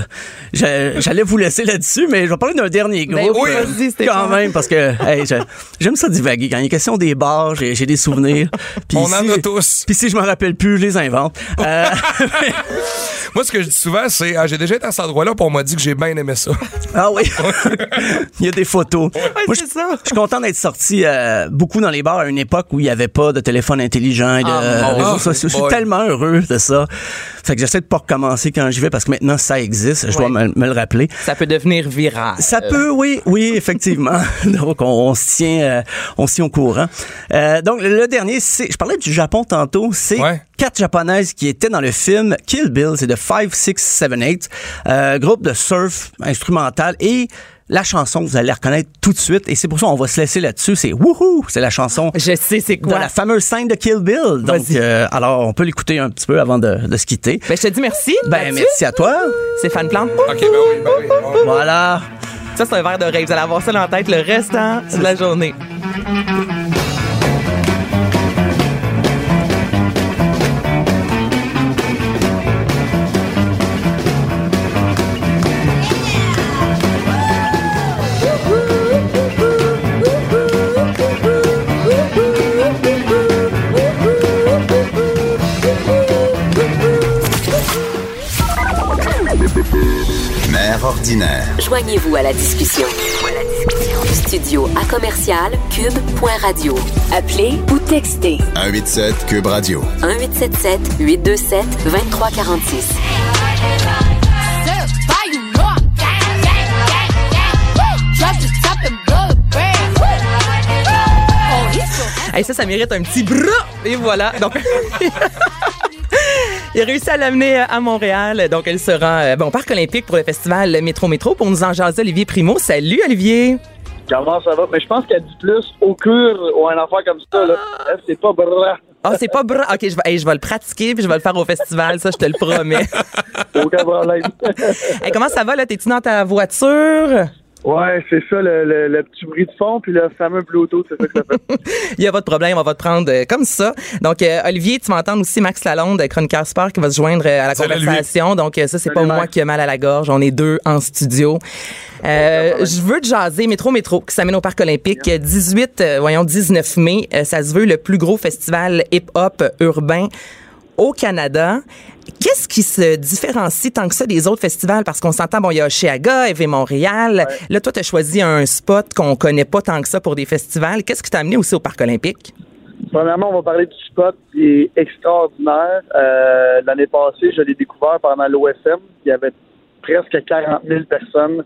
je- J'allais vous laisser là-dessus, mais je vais parler d'un dernier Ben groupe. oui, euh, quand même, parce que hey, je- j'aime ça divaguer. Quand il est question des bars, j'ai j'ai des souvenirs. On en a tous. Puis si je me rappelle plus, je les invente. *laughs* Moi, ce que je dis souvent, c'est ah, j'ai déjà été à cet endroit-là, puis on m'a dit que j'ai bien aimé ça. ah oui, *laughs* il y a des photos. Moi, je ça. je suis content d'être sorti euh, beaucoup dans les bars à une époque où il n'y avait pas de téléphone intelligent et de Ah, réseaux sociaux. Je suis tellement heureux de ça. Fait que j'essaie de pas recommencer quand j'y vais parce que maintenant ça existe. Je dois me, me le rappeler. Ça peut devenir viral. Ça peut, oui, oui, effectivement. *laughs* donc, on, on se tient, euh, on se tient au courant. Euh, donc, le, le dernier, c'est, je parlais du Japon tantôt, c'est Ouais. Quatre japonaises qui étaient dans le film Kill Bill, c'est de 5, 6, 7, 8, euh, groupe de surf instrumental et la chanson, vous allez la reconnaître tout de suite et c'est pour ça qu'on va se laisser là-dessus, c'est Wouhou, c'est la chanson Je sais c'est de quoi. la fameuse scène de Kill Bill. Donc, Vas-y. euh, alors, on peut l'écouter un petit peu avant de, de se quitter. Ben, je te dis merci. Ben, merci à toi. Stéphane Plante. OK, ben oui, ben oui. Voilà. Ça, c'est un verre d'oreille. Vous allez avoir ça dans la tête le restant de la journée. Ordinaire. Joignez-vous à la discussion. Studio à commercial cube.radio. Appelez ou textez 187 Cube Radio. 1877 827 2346. Hey, ça, ça mérite un petit bras. Et voilà. Donc. *laughs* Il a réussi à l'amener euh, à Montréal. Donc, elle sera euh, bon, au Parc olympique pour le festival Métro Métro. Pour nous en jaser, Olivier Primo. Salut, Olivier. Comment ça va? Mais je pense qu'elle dit plus au cure ou un affaire comme ça. Là. Elle, C'est pas bra. Ah, c'est pas bras. OK, je vais, hey, je vais le pratiquer puis je vais le faire au festival. Ça, je te le *laughs* promets. Aucun problème. *laughs* Hey, comment ça va, là? T'es-tu dans ta voiture? Ouais, c'est ça, le, le- le petit bruit de fond, puis le fameux Bluetooth, c'est ça que ça fait. *laughs* Il y a pas de problème, on va te prendre euh, comme ça. Donc, euh, Olivier, tu vas entendre aussi Max Lalonde, euh, chroniqueur sport, qui va se joindre euh, à la Salut, conversation. Donc, euh, ça, c'est pas moi qui ai mal à la gorge. On est deux en studio. Euh, je veux te jaser Métro Métro qui s'amène au Parc olympique euh, 18, euh, voyons, 19 mai. Euh, ça se veut le plus gros festival hip-hop urbain au Canada. Qu'est-ce qui se différencie tant que ça des autres festivals? Parce qu'on s'entend, bon, il y a Oshéaga, EV Montréal. Là, toi, tu as choisi un spot qu'on connaît pas tant que ça pour des festivals. Qu'est-ce qui t'a amené aussi au Parc olympique? Premièrement, on va parler du spot qui est extraordinaire. Euh, L'année passée, je l'ai découvert pendant l'OSM. Il y avait presque 40 000 personnes.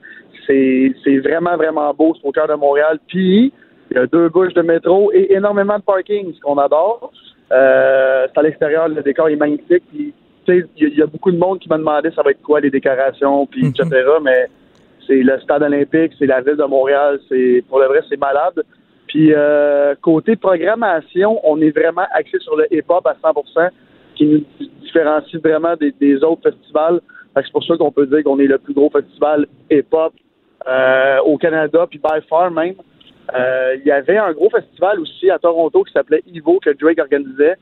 C'est vraiment, vraiment beau. C'est au cœur de Montréal. Puis, il y a deux bouches de métro et énormément de parking, ce qu'on adore. Euh, c'est à l'extérieur, le décor est magnifique. Puis, il y, y a beaucoup de monde qui m'a demandé ça va être quoi les décorations, puis etc. Mais c'est le stade olympique, c'est la ville de Montréal. C'est pour le vrai, c'est malade. Puis euh, côté programmation, on est vraiment axé sur le hip-hop à 100%, qui nous différencie vraiment des, des autres festivals. C'est pour ça qu'on peut dire qu'on est le plus gros festival hip-hop euh, au Canada, puis by far même. Euh, Il y avait un gros festival aussi à Toronto qui s'appelait Ivo que Drake organisait,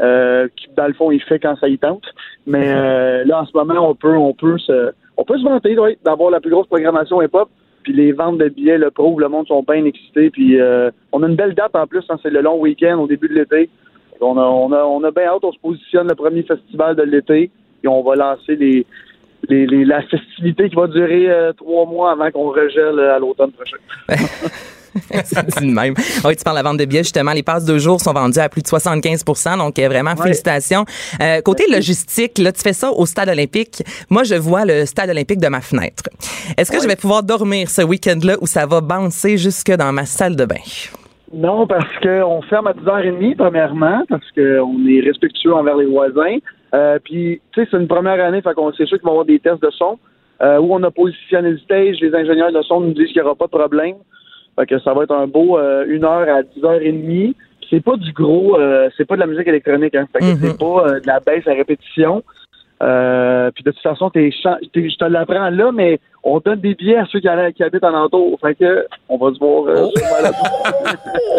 euh, qui dans le fond il fait quand ça y tente. Mais euh, là en ce moment on peut on peut se on peut se vanter ouais, d'avoir la plus grosse programmation hip-hop. Puis les ventes de billets le prouvent, le monde sont bien excités. Puis euh, on a une belle date en plus, hein, c'est le long week-end au début de l'été. On a, on a, on a bien hâte, on se positionne le premier festival de l'été. Et on va lancer les, les, les- la festivité qui va durer euh, trois mois avant qu'on regèle euh, à l'automne prochain. *laughs* *laughs* c'est de même. Oui, tu parles de la vente de billets, justement. Les passes deux jours sont vendues à plus de 75% donc euh, vraiment, félicitations. Euh, côté logistique, là, tu fais ça au stade olympique. Moi, je vois le stade olympique de ma fenêtre. Est-ce que je vais pouvoir dormir ce week-end-là ou ça va bouncer jusque dans ma salle de bain? Non, parce qu'on ferme à 10h30, premièrement, parce qu'on est respectueux envers les voisins. Euh, puis, tu sais, c'est une première année, fait qu'on c'est sûr qu'il va y avoir des tests de son. Euh, où on a positionné le stage, les ingénieurs de son nous disent qu'il n'y aura pas de problème. Fait que ça va être un beau euh, une heure à 10h30. Puis C'est pas du gros, euh, c'est pas de la musique électronique, hein. Fait que Mhm. c'est pas euh, de la baisse à répétition. Euh, puis de toute façon, t'es- je te l'apprends là, mais on donne des billets à ceux qui, habitent en entour. Fait que on va se voir euh.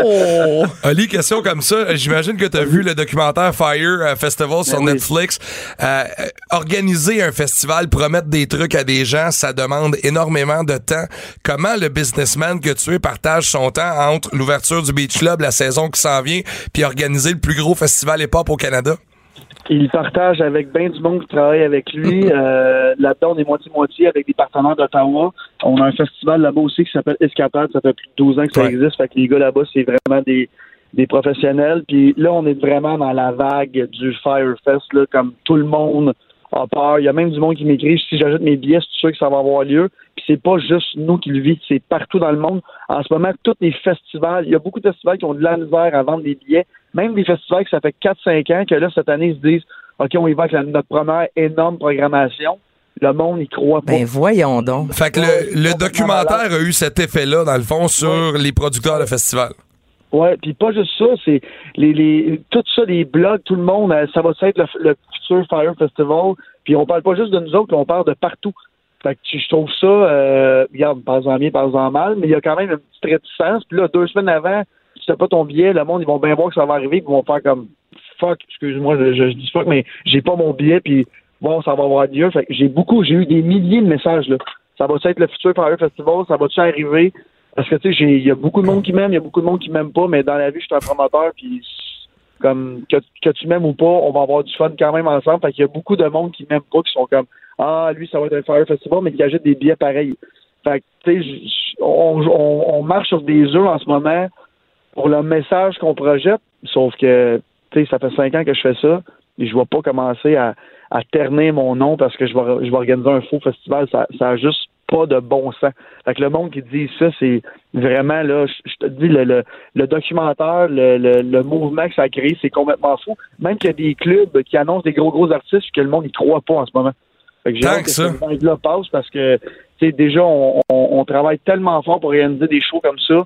Oh! *laughs* Ali, question comme ça. J'imagine que tu as vu le documentaire Fire euh, Festival sur Ben. Netflix. Euh, organiser un festival, promettre des trucs à des gens, ça demande énormément de temps. Comment le businessman que tu es partage son temps entre l'ouverture du Beach Club, la saison qui s'en vient, puis organiser le plus gros festival hip-hop au Canada? Il partage avec bien du monde qui travaille avec lui. *laughs* Euh, Là-dedans, on est moitié-moitié avec des partenaires d'Ottawa. On a un festival là-bas aussi qui s'appelle Escapade. Ça fait plus de 12 ans que ça Ouais. existe. Fait que les gars là-bas, c'est vraiment des, des professionnels. Puis là, on est vraiment dans la vague du Firefest, là, comme tout le monde a peur. Il y a même du monde qui m'écrit si j'ajoute mes billets, c'est sûr que ça va avoir lieu. Puis c'est pas juste nous qui le vivons, c'est partout dans le monde. En ce moment, tous les festivals, il y a beaucoup de festivals qui ont de la misère à vendre des billets. Même des festivals que ça fait 4-5 ans que là, cette année, ils se disent OK, on y va avec la- notre première énorme programmation. Le monde y croit pas. Ben voyons donc. Fait que le, le documentaire a eu cet effet-là, dans le fond, sur les producteurs de festival. Ouais, puis pas juste ça, c'est les, les tout ça, les blogs, tout le monde, euh, ça va être le, le futur Fire Festival. Puis on parle pas juste de nous autres, on parle de partout. Fait que je trouve ça, euh, regarde, parle-en bien, parle-en mal, mais il y a quand même une petite réticence. Puis là, deux semaines avant, si t'as pas ton billet, le monde, ils vont bien voir que ça va arriver, ils vont faire comme fuck, excuse-moi, je, dis fuck, mais j'ai pas mon billet, puis bon, ça va avoir lieu. Fait j'ai beaucoup, j'ai eu des milliers de messages là. Ça va être le futur Fire Festival, ça va-tu arriver? Parce que tu sais, il y a beaucoup de monde qui m'aime, il y a beaucoup de monde qui m'aime pas, mais dans la vie, je suis un promoteur, puis comme que, tu m'aimes ou pas, on va avoir du fun quand même ensemble. Fait qu'il y a beaucoup de monde qui m'aime pas, qui sont comme ah, lui, ça va être un Fire Festival, mais qui achètent des billets pareils. Fait que, tu sais, on, on marche sur des œufs en ce moment pour le message qu'on projette, sauf que, tu sais, ça fait cinq ans que je fais ça, et je vais pas commencer à, à ternir mon nom parce que je vais, je vais organiser un faux festival. Ça, ça a juste pas de bon sens. Fait que le monde qui dit ça, c'est vraiment, là, je, je te dis, le, le, le documentaire, le, le, le mouvement que ça a créé, c'est complètement fou. Même qu'il y a des clubs qui annoncent des gros, gros artistes que le monde n'y croit pas en ce moment. Fait que j'ai hâte que ça. ce là passe parce que, tu sais, déjà, on, on, on travaille tellement fort pour réaliser des shows comme ça.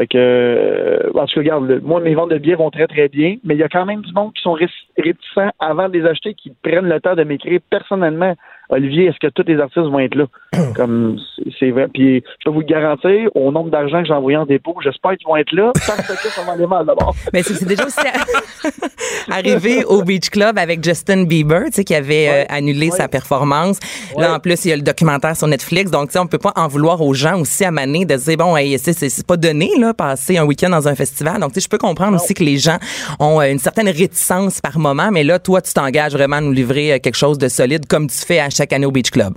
Fait que, euh, en tout cas, regarde, le- moi, mes ventes de billets vont très, très bien, mais il y a quand même du monde qui sont ré- réticents avant de les acheter, qui prennent le temps de m'écrire personnellement. Olivier, est-ce que tous les artistes vont être là? *clears throat* Comme, c'est- vrai. Puis, je peux vous le garantir, au nombre d'argent que j'ai envoyé en dépôt, j'espère qu'ils vont être là. Parce que ça va aller mal d'abord. *laughs* Mais c'est déjà aussi *laughs* arrivé au Beach Club avec Justin Bieber, tu sais, qui avait euh, annulé sa performance. Là, en plus, il y a le documentaire sur Netflix. Donc, tu sais, on peut pas en vouloir aux gens aussi à Mané de dire, bon, hey, c'est pas donné, là, passer un week-end dans un festival. Donc, tu sais, je peux comprendre aussi que les gens ont euh, une certaine réticence par moment. Mais là, toi, tu t'engages vraiment à nous livrer euh, quelque chose de solide comme tu fais à chaque année au Beach Club?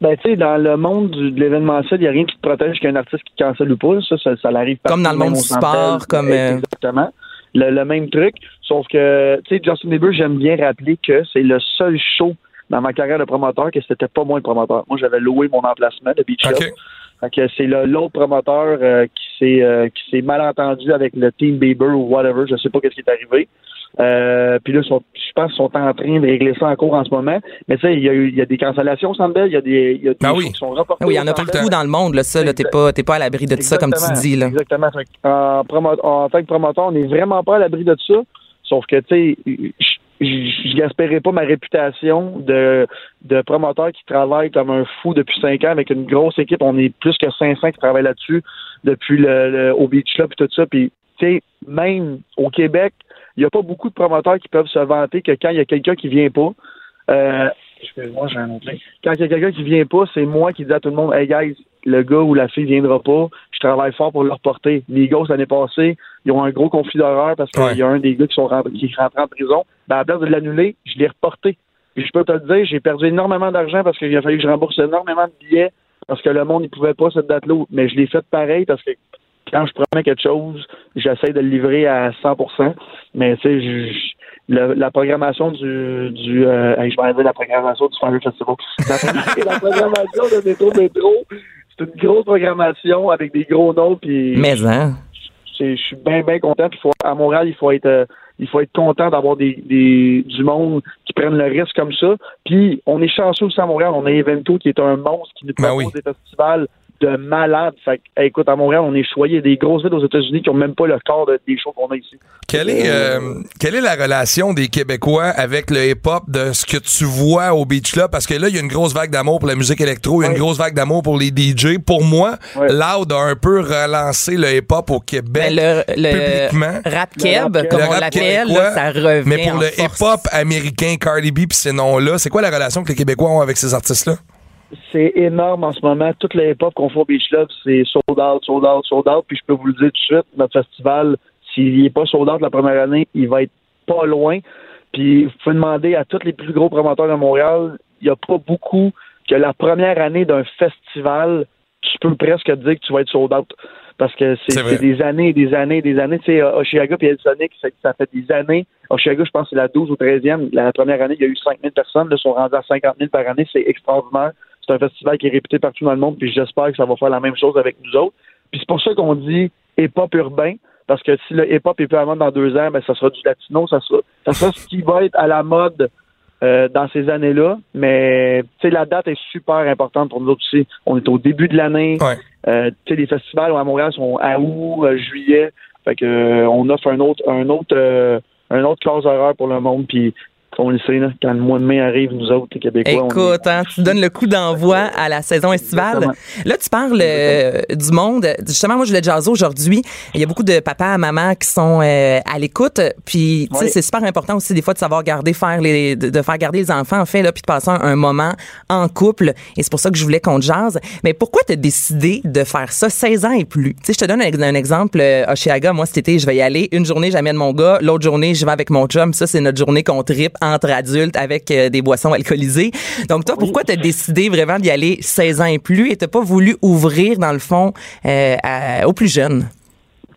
Ben, tu sais, dans le monde du- de l'événementiel, il n'y a rien qui te protège qu'un artiste qui cancelle ou pas. Ça, ça, ça l'arrive Comme dans le monde du sport, comme, euh, Exactement. Le, le même truc. Sauf que, tu sais, Justin Bieber, j'aime bien rappeler que c'est le seul show dans ma carrière de promoteur que c'était pas moi le promoteur. Moi, j'avais loué mon emplacement de Beach Club. OK. Fait que c'est le- l'autre promoteur euh, qui s'est euh, qui s'est mal entendu avec le team Bieber ou whatever, je sais pas qu'est-ce qui est arrivé. Euh, puis là, sont- je pense qu'ils sont en train de régler ça en cours en ce moment. Mais tu sais, il y a eu il y a des cancellations au Centre Bell, il y a des, il y a des Ah shows oui. qui sont reportés. Ah oui, il y en a partout dans le monde, là, ça, là, t'es pas, t'es pas à l'abri de tout ça, comme tu dis, là. Exactement. En, en tant que promoteur, on n'est vraiment pas à l'abri de ça. Sauf que, tu sais, je- je je gaspillerai pas ma réputation de, de promoteur qui travaille comme un fou depuis cinq ans avec une grosse équipe. On est plus que 500 qui travaillent là-dessus depuis le, le- au Beach Club et tout ça. Puis, tu sais, même au Québec, il n'y a pas beaucoup de promoteurs qui peuvent se vanter que quand il y a quelqu'un qui vient pas, euh, excuse-moi, j'ai un autre. Quand il y a quelqu'un qui vient pas, c'est moi qui dis à tout le monde, hey guys, le gars ou la fille viendra pas, je travaille fort pour le reporter. Les gars, l'année passée, ils ont un gros conflit d'horreur parce qu'il Ouais. y a un des gars qui sont rentrés, qui est rentré en prison. Ben, à la place de l'annuler, je l'ai reporté. Puis je peux te le dire, j'ai perdu énormément d'argent parce qu'il a fallu que je rembourse énormément de billets parce que le monde ne pouvait pas cette date-là. Mais je l'ai fait pareil parce que quand je promets quelque chose, j'essaie de le livrer à 100% Mais tu sais, je- je- le- la programmation du, du euh, hey, je vais la programmation du Fire Festival. La, la *laughs* programmation de Métro Métro, c'est une grosse programmation avec des gros noms. Puis Mais, hein? je suis bien, bien content. Puis faut, à Montréal, il faut être, euh, il faut être content d'avoir des, des, du monde qui prennent le risque comme ça. Puis on est chanceux aussi à Montréal. On a Evento qui est un monstre qui nous Ben propose oui. des festivals de malades. Fait que, hey, écoute, à Montréal, on est choyé. Des grosses villes aux États-Unis qui ont même pas le corps de- des shows qu'on a ici. Quelle est, euh, quelle est la relation des Québécois avec le hip-hop de ce que tu vois au Beach Club? Parce que là, il y a une grosse vague d'amour pour la musique électro, il y a une grosse vague d'amour pour les DJ. Pour moi, Ouais. Loud a un peu relancé le hip-hop au Québec. Le, le publiquement. rap keb, comme Le on l'appelle, ça revient. Mais pour en le hip-hop américain, Cardi B puis ces noms-là, c'est quoi la relation que les Québécois ont avec ces artistes-là? C'est énorme en ce moment. Toute les hip-hop qu'on fait au Beach Club, c'est sold out, sold out, sold out. Puis je peux vous le dire tout de suite, notre festival, s'il n'est pas sold out la première année, il va être pas loin. Puis vous pouvez demander à tous les plus gros promoteurs de Montréal, il n'y a pas beaucoup que la première année d'un festival, tu peux presque dire que tu vas être sold out. Parce que c'est des années et des années et des années. Tu sais, Oshiaga puis El Sonic, ça, fait des années. Oshiaga, je pense que c'est la 12 ou 13e. La première année, il y a eu 5 000 personnes. Là, ils sont rendus à 50 000 par année. C'est extraordinaire. C'est un festival qui est réputé partout dans le monde. Puis j'espère que ça va faire la même chose avec nous autres. Puis c'est pour ça qu'on dit hip-hop urbain. Parce que si le hip-hop est plus à mode dans deux ans, ben, ça sera du latino. Ça sera, ça sera ce qui va être à la mode euh, dans ces années-là. Mais tu sais, la date est super importante pour nous autres aussi. On est au début de l'année. Ouais. Euh, tu sais, les festivals à Montréal sont à août, euh, juillet. Fait que on offre un autre, un autre, un autre classe horaire pour le monde. Puis on le sait, là, quand le mois de mai arrive, nous autres, les Québécois, on est- Écoute, hein, tu donnes le coup d'envoi à la saison estivale. Exactement. Là, tu parles euh, du monde. Justement, moi, je voulais jaser aujourd'hui. Il y a beaucoup de papas, mamans qui sont euh, à l'écoute. Puis, tu sais, Oui. c'est super important aussi des fois de savoir garder, faire les, de, faire garder les enfants, en fait, là, puis de passer un, un moment en couple. Et c'est pour ça que je voulais qu'on jase. Mais pourquoi t'as décidé de faire ça? 16 ans et plus? Tu sais, je te donne un, un exemple. Euh, Oshiaga, moi, cet été, je vais y aller. Une journée, j'amène mon gars. L'autre journée, je vais avec mon chum. Ça, c'est notre journée qu'on tripe entre adultes avec euh, des boissons alcoolisées. Donc toi, pourquoi t'as décidé vraiment d'y aller 16 ans et plus et t'as pas voulu ouvrir dans le fond euh, à- aux plus jeunes?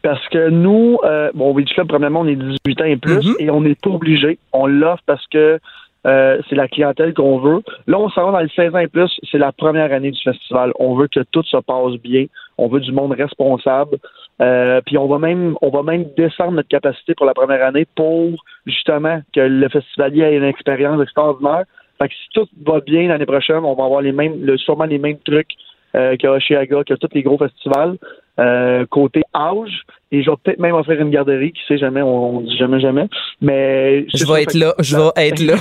Parce que nous, euh, bon, Beach Club, premièrement, on est 18 ans et plus Mhm. et on n'est pas obligé. On l'offre parce que euh, c'est la clientèle qu'on veut. Là, on s'en va dans les 16 ans et plus. C'est la première année du festival. On veut que tout se passe bien. On veut du monde responsable. Euh, puis on va même on va même descendre notre capacité pour la première année pour justement que le festivalier ait une expérience extraordinaire. Fait que si tout va bien l'année prochaine, on va avoir les mêmes le, sûrement les mêmes trucs euh, qu'à Oshiaga, que tous les gros festivals. Euh, côté âge, et je vais peut-être même offrir une garderie, qui sait jamais, on, on dit jamais jamais. Mais Je vais être là, je vais être là.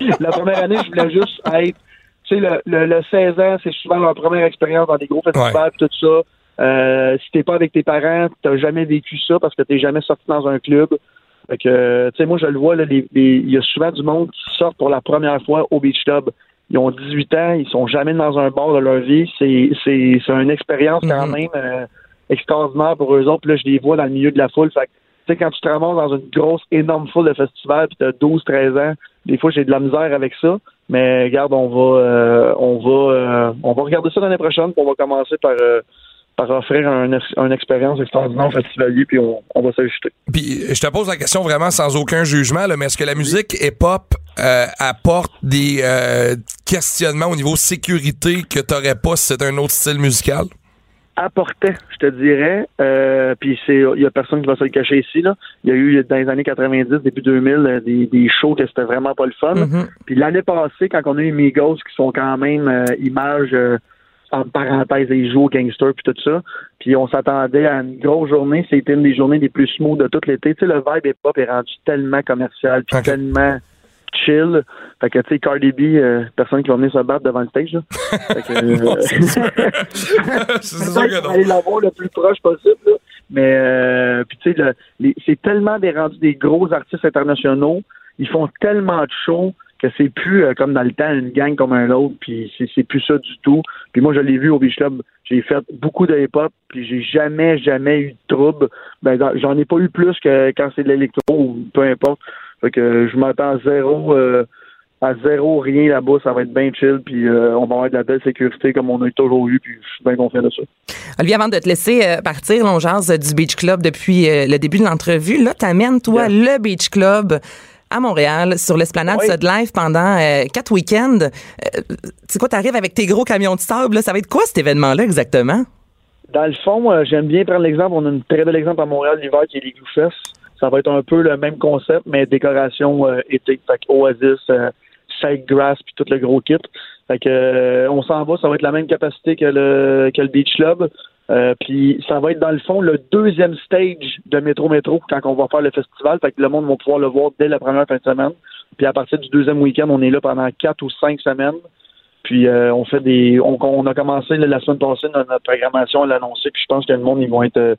*laughs* la première année, je voulais juste être. Tu sais, le, le, le 16 ans, c'est souvent leur première expérience dans des gros festivals, tout ça. Euh, si t'es pas avec tes parents, t'as jamais vécu ça parce que t'es jamais sorti dans un club. Fait que, tu sais, moi, je le vois, là, il y a souvent du monde qui sort pour la première fois au Beach Club. Ils ont 18 ans, ils sont jamais dans un bar de leur vie. C'est, c'est, c'est une expérience quand Mhm. même euh, extraordinaire pour eux autres. Puis là, je les vois dans le milieu de la foule. Fait tu sais, quand tu te ramasses dans une grosse, énorme foule de festival, puis t'as 12, 13 ans, des fois, j'ai de la misère avec ça. Mais regarde, on va, euh, on va, euh, on va regarder ça l'année prochaine. Puis on va commencer par, euh, par offrir un, une expérience extraordinaire festivalier, puis on, va s'ajuster. Puis je te pose la question vraiment sans aucun jugement, mais est-ce que la musique hip-hop apporte des euh, questionnements au niveau sécurité que t'aurais pas si c'était un autre style musical? Apportait, je te dirais. Euh, puis c'est, il y a personne qui va se le cacher ici là. Il y a eu dans les années 90, début 2000, euh, des, des shows que c'était vraiment pas le fun. Mhm. Puis l'année passée, quand on a eu Migos qui sont quand même euh, images euh, entre parenthèses, ils jouent au gangster puis tout ça. Puis on s'attendait à une grosse journée. C'était une des journées les plus smooth de tout l'été. Tu sais, le vibe hip-hop est rendu tellement commercial puis tellement chill. Fait que, tu sais, Cardi B, euh, personne qui va venir se battre devant le stage, là. Fait que, *laughs* euh, *laughs* c'est sûr que peut-être non. aller l'avoir le plus proche possible. là. Mais euh, puis tu sais, c'est tellement des rendus des gros artistes internationaux. Ils font tellement de shows que c'est plus euh, comme dans le temps une gang comme un autre. Puis c'est, plus ça du tout. Puis moi, je l'ai vu au Beach Club. J'ai fait beaucoup de hip-hop. Puis j'ai jamais, jamais eu de trouble. Ben, j'en ai pas eu plus que quand c'est de l'électro ou peu importe. Fait que je m'attends à zéro. euh, à zéro, rien là-bas, ça va être bien chill, puis euh, on va avoir de la belle sécurité comme on a toujours eu, puis je suis bien confiant de ça. Olivier, avant de te laisser euh, partir, là, on jase du Beach Club depuis le début de l'entrevue. Là, t'amènes, toi, le Beach Club à Montréal, sur l'esplanade Oui. Sud Live pendant euh, quatre week-ends. Euh, c'est quoi, t'arrives avec tes gros camions de sable, là, ça va être quoi cet événement-là exactement? Dans le fond, euh, j'aime bien prendre l'exemple. On a un très bel exemple à Montréal l'hiver qui est les Glue. Ça va être un peu le même concept, mais décoration euh, été. Fait Oasis, euh, Grass, puis tout le gros kit. Fait que euh, on s'en va, ça va être la même capacité que le que le Beach Club. Euh, puis ça va être dans le fond le deuxième stage de Métro Métro quand on va faire le festival. Fait que le monde va pouvoir le voir dès la première fin de semaine. Puis à partir du deuxième week-end, on est là pendant quatre ou cinq semaines. Puis euh, on fait des. On, a commencé la semaine passée notre, programmation à l'annoncer. Puis je pense que le monde ils vont être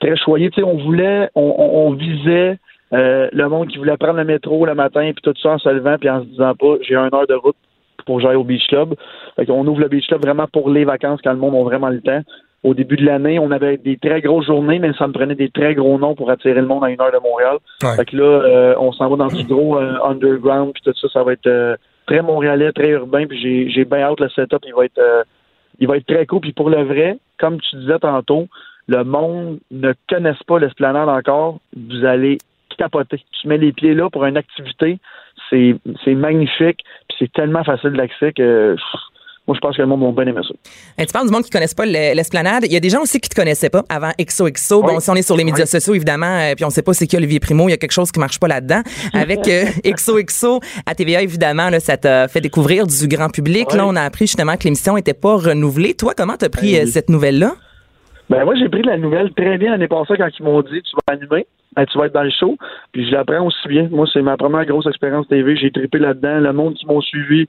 très choyés. Tu sais, on voulait, on, on, on visait euh, le monde qui voulait prendre le métro le matin puis tout ça en se levant puis en se disant pas j'ai une heure de route pour j'aille au Beach Club. Fait qu'on ouvre le Beach Club vraiment pour les vacances quand le monde a vraiment le temps. Au début de l'année, on avait des très grosses journées, mais ça me prenait des très gros noms pour attirer le monde à une heure de Montréal. Ouais. Fait que là, euh, on s'en va dans du gros euh, underground, puis tout ça, ça va être euh, très montréalais, très urbain, puis j'ai, j'ai bien hâte le setup, il va être euh, il va être très cool. Puis pour le vrai, comme tu disais tantôt, le monde ne connaisse pas l'esplanade encore, vous allez capoter. Tu mets les pieds là pour une activité, c'est, c'est magnifique, puis c'est tellement facile d'accès que pff, moi je pense que le monde va bien aimer ça. Hey, tu parles du monde qui ne connaissent pas le- l'esplanade. Il y a des gens aussi qui te connaissaient pas avant XOXO. Bon, si on est sur les médias Oui. sociaux, évidemment, euh, puis on sait pas c'est qui Olivier Primo, il y a quelque chose qui marche pas là-dedans. Avec euh, *laughs* XOXO à TVA, évidemment, là, ça t'a fait découvrir du grand public. Oui. Là, on a appris justement que l'émission était pas renouvelée. Toi, comment t'as pris Ben euh, cette nouvelle-là? Ben moi j'ai pris la nouvelle très bien l'année passée quand ils m'ont dit tu vas animer, ben, tu vas être dans le show, puis je l'apprends aussi bien. Moi c'est ma première grosse expérience TV, j'ai trippé là-dedans. Le monde qui m'ont suivi,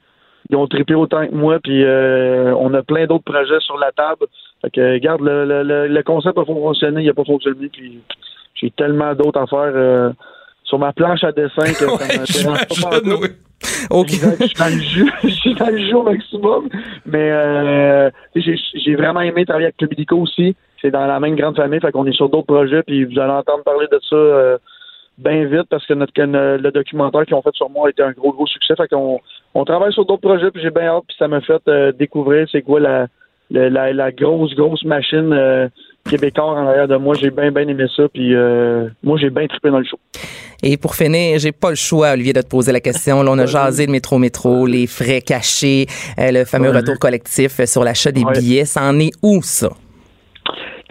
ils ont trippé autant que moi, puis euh, on a plein d'autres projets sur la table. Fait que regarde le, le, le, le concept a fonctionné, il a pas fonctionné, puis j'ai tellement d'autres à faire euh, sur ma planche à dessin que ça *laughs* me dérange pas J'imagine, pantoute. oui. OK. Exact, je suis dans le jeu, *laughs* je suis dans le jeu au maximum. Mais euh, j'ai vraiment aimé travailler avec Club Illico aussi. C'est dans la même grande famille, fait qu'on est sur d'autres projets, puis vous allez entendre parler de ça euh, bien vite parce que notre que le documentaire qu'ils ont fait sur moi a été un gros, gros succès. Fait qu'on on travaille sur d'autres projets, puis j'ai bien hâte, puis ça m'a fait euh, découvrir c'est quoi la, la, la, la grosse, grosse machine euh, québécoise en arrière de moi. J'ai bien, bien aimé ça, puis euh, moi, j'ai bien trippé dans le show. Et pour finir, j'ai pas le choix, Olivier, de te poser la question. Là, on a *laughs* jasé le métro-métro, les frais cachés, euh, le fameux Ouais. retour collectif sur l'achat des Ouais. billets. C'en est où, ça?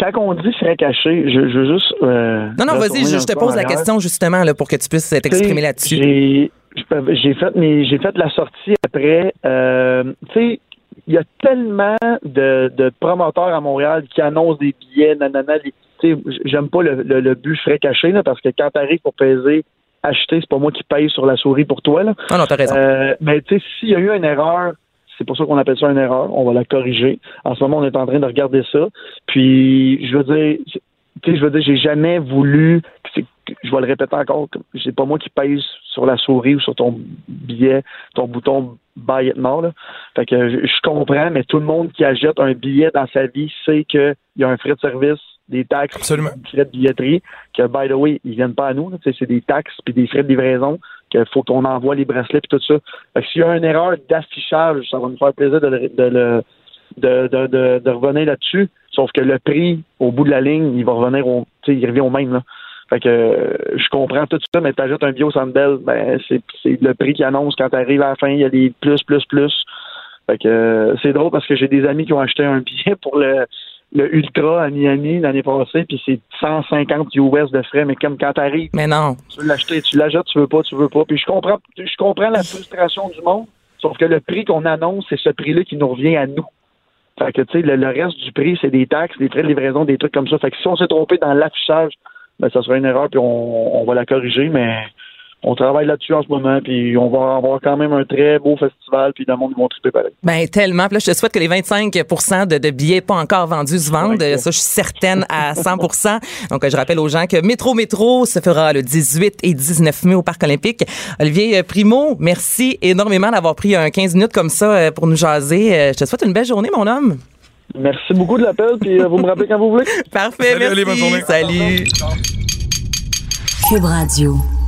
Quand on dit frais caché, je, je veux juste. euh, Non, non, vas-y, je, je te pose la arrière. question justement là, pour que tu puisses t'exprimer là-dessus. J'ai fait mes fait la sortie après. Euh, tu sais, il y a tellement de, de promoteurs à Montréal qui annoncent des billets, nanana. j'aime pas le, le, le but frais caché là, parce que quand t'arrives pour peser, acheter, c'est pas moi qui paye sur la souris pour toi là. Non, non, t'as raison. Euh, mais tu sais, s'il y a eu une erreur, c'est pour ça qu'on appelle ça une erreur. On va la corriger. En ce moment, on est en train de regarder ça. Puis, je veux dire, tu sais, je veux dire, j'ai jamais voulu. Je vais le répéter encore. C'est pas moi qui pèse sur la souris ou sur ton billet, ton bouton buy it now. Là. Fait que je, comprends, mais tout le monde qui achète un billet dans sa vie sait qu'il y a un frais de service, des taxes, Absolument. des frais de billetterie, que by the way, ils viennent pas à nous. C'est des taxes puis des frais de livraison qu'il faut qu'on envoie les bracelets puis tout ça. Fait que s'il y a une erreur d'affichage, ça va me faire plaisir de le, de le- de, de, revenir là-dessus. Sauf que le prix, au bout de la ligne, il va revenir au. Il revient au même. Là. Fait que euh, je comprends tout ça, mais t'ajoutes un bio Sandbell, ben c'est, le prix qui annonce quand t'arrives à la fin, il y a des plus, plus, plus. Fait que euh, c'est drôle parce que j'ai des amis qui ont acheté un *laughs* billet pour le, le Ultra à Miami l'année passée, puis c'est 150 US de frais, mais comme quand t'arrives, Mais non. tu veux l'acheter, tu l'achètes, tu veux pas, tu veux pas. Puis je comprends, je comprends la frustration du monde, sauf que le prix qu'on annonce, c'est ce prix-là qui nous revient à nous. Fait que, tu sais, le, le reste du prix, c'est des taxes, des frais de livraison, des trucs comme ça. Fait que si on s'est trompé dans l'affichage, ben, ça serait une erreur, puis on, on va la corriger, mais on travaille là-dessus en ce moment, puis on va avoir quand même un très beau festival, puis le monde ils vont triper pareil. Ben tellement. Puis là, je te souhaite que les 25 de, de billets pas encore vendus se vendent. Ouais. Ça, je suis certaine à 100% Donc, je rappelle aux gens que Métro Métro se fera le 18 et 19 mai au Parc olympique. Olivier euh, Primo, merci énormément d'avoir pris un 15 minutes comme ça euh, pour nous jaser. Euh, Je te souhaite une belle journée, mon homme. Merci beaucoup de l'appel, puis vous me rappelez quand vous voulez. *laughs* Parfait, Salut, merci. Olivier, bonne journée. Salut. Cube Radio.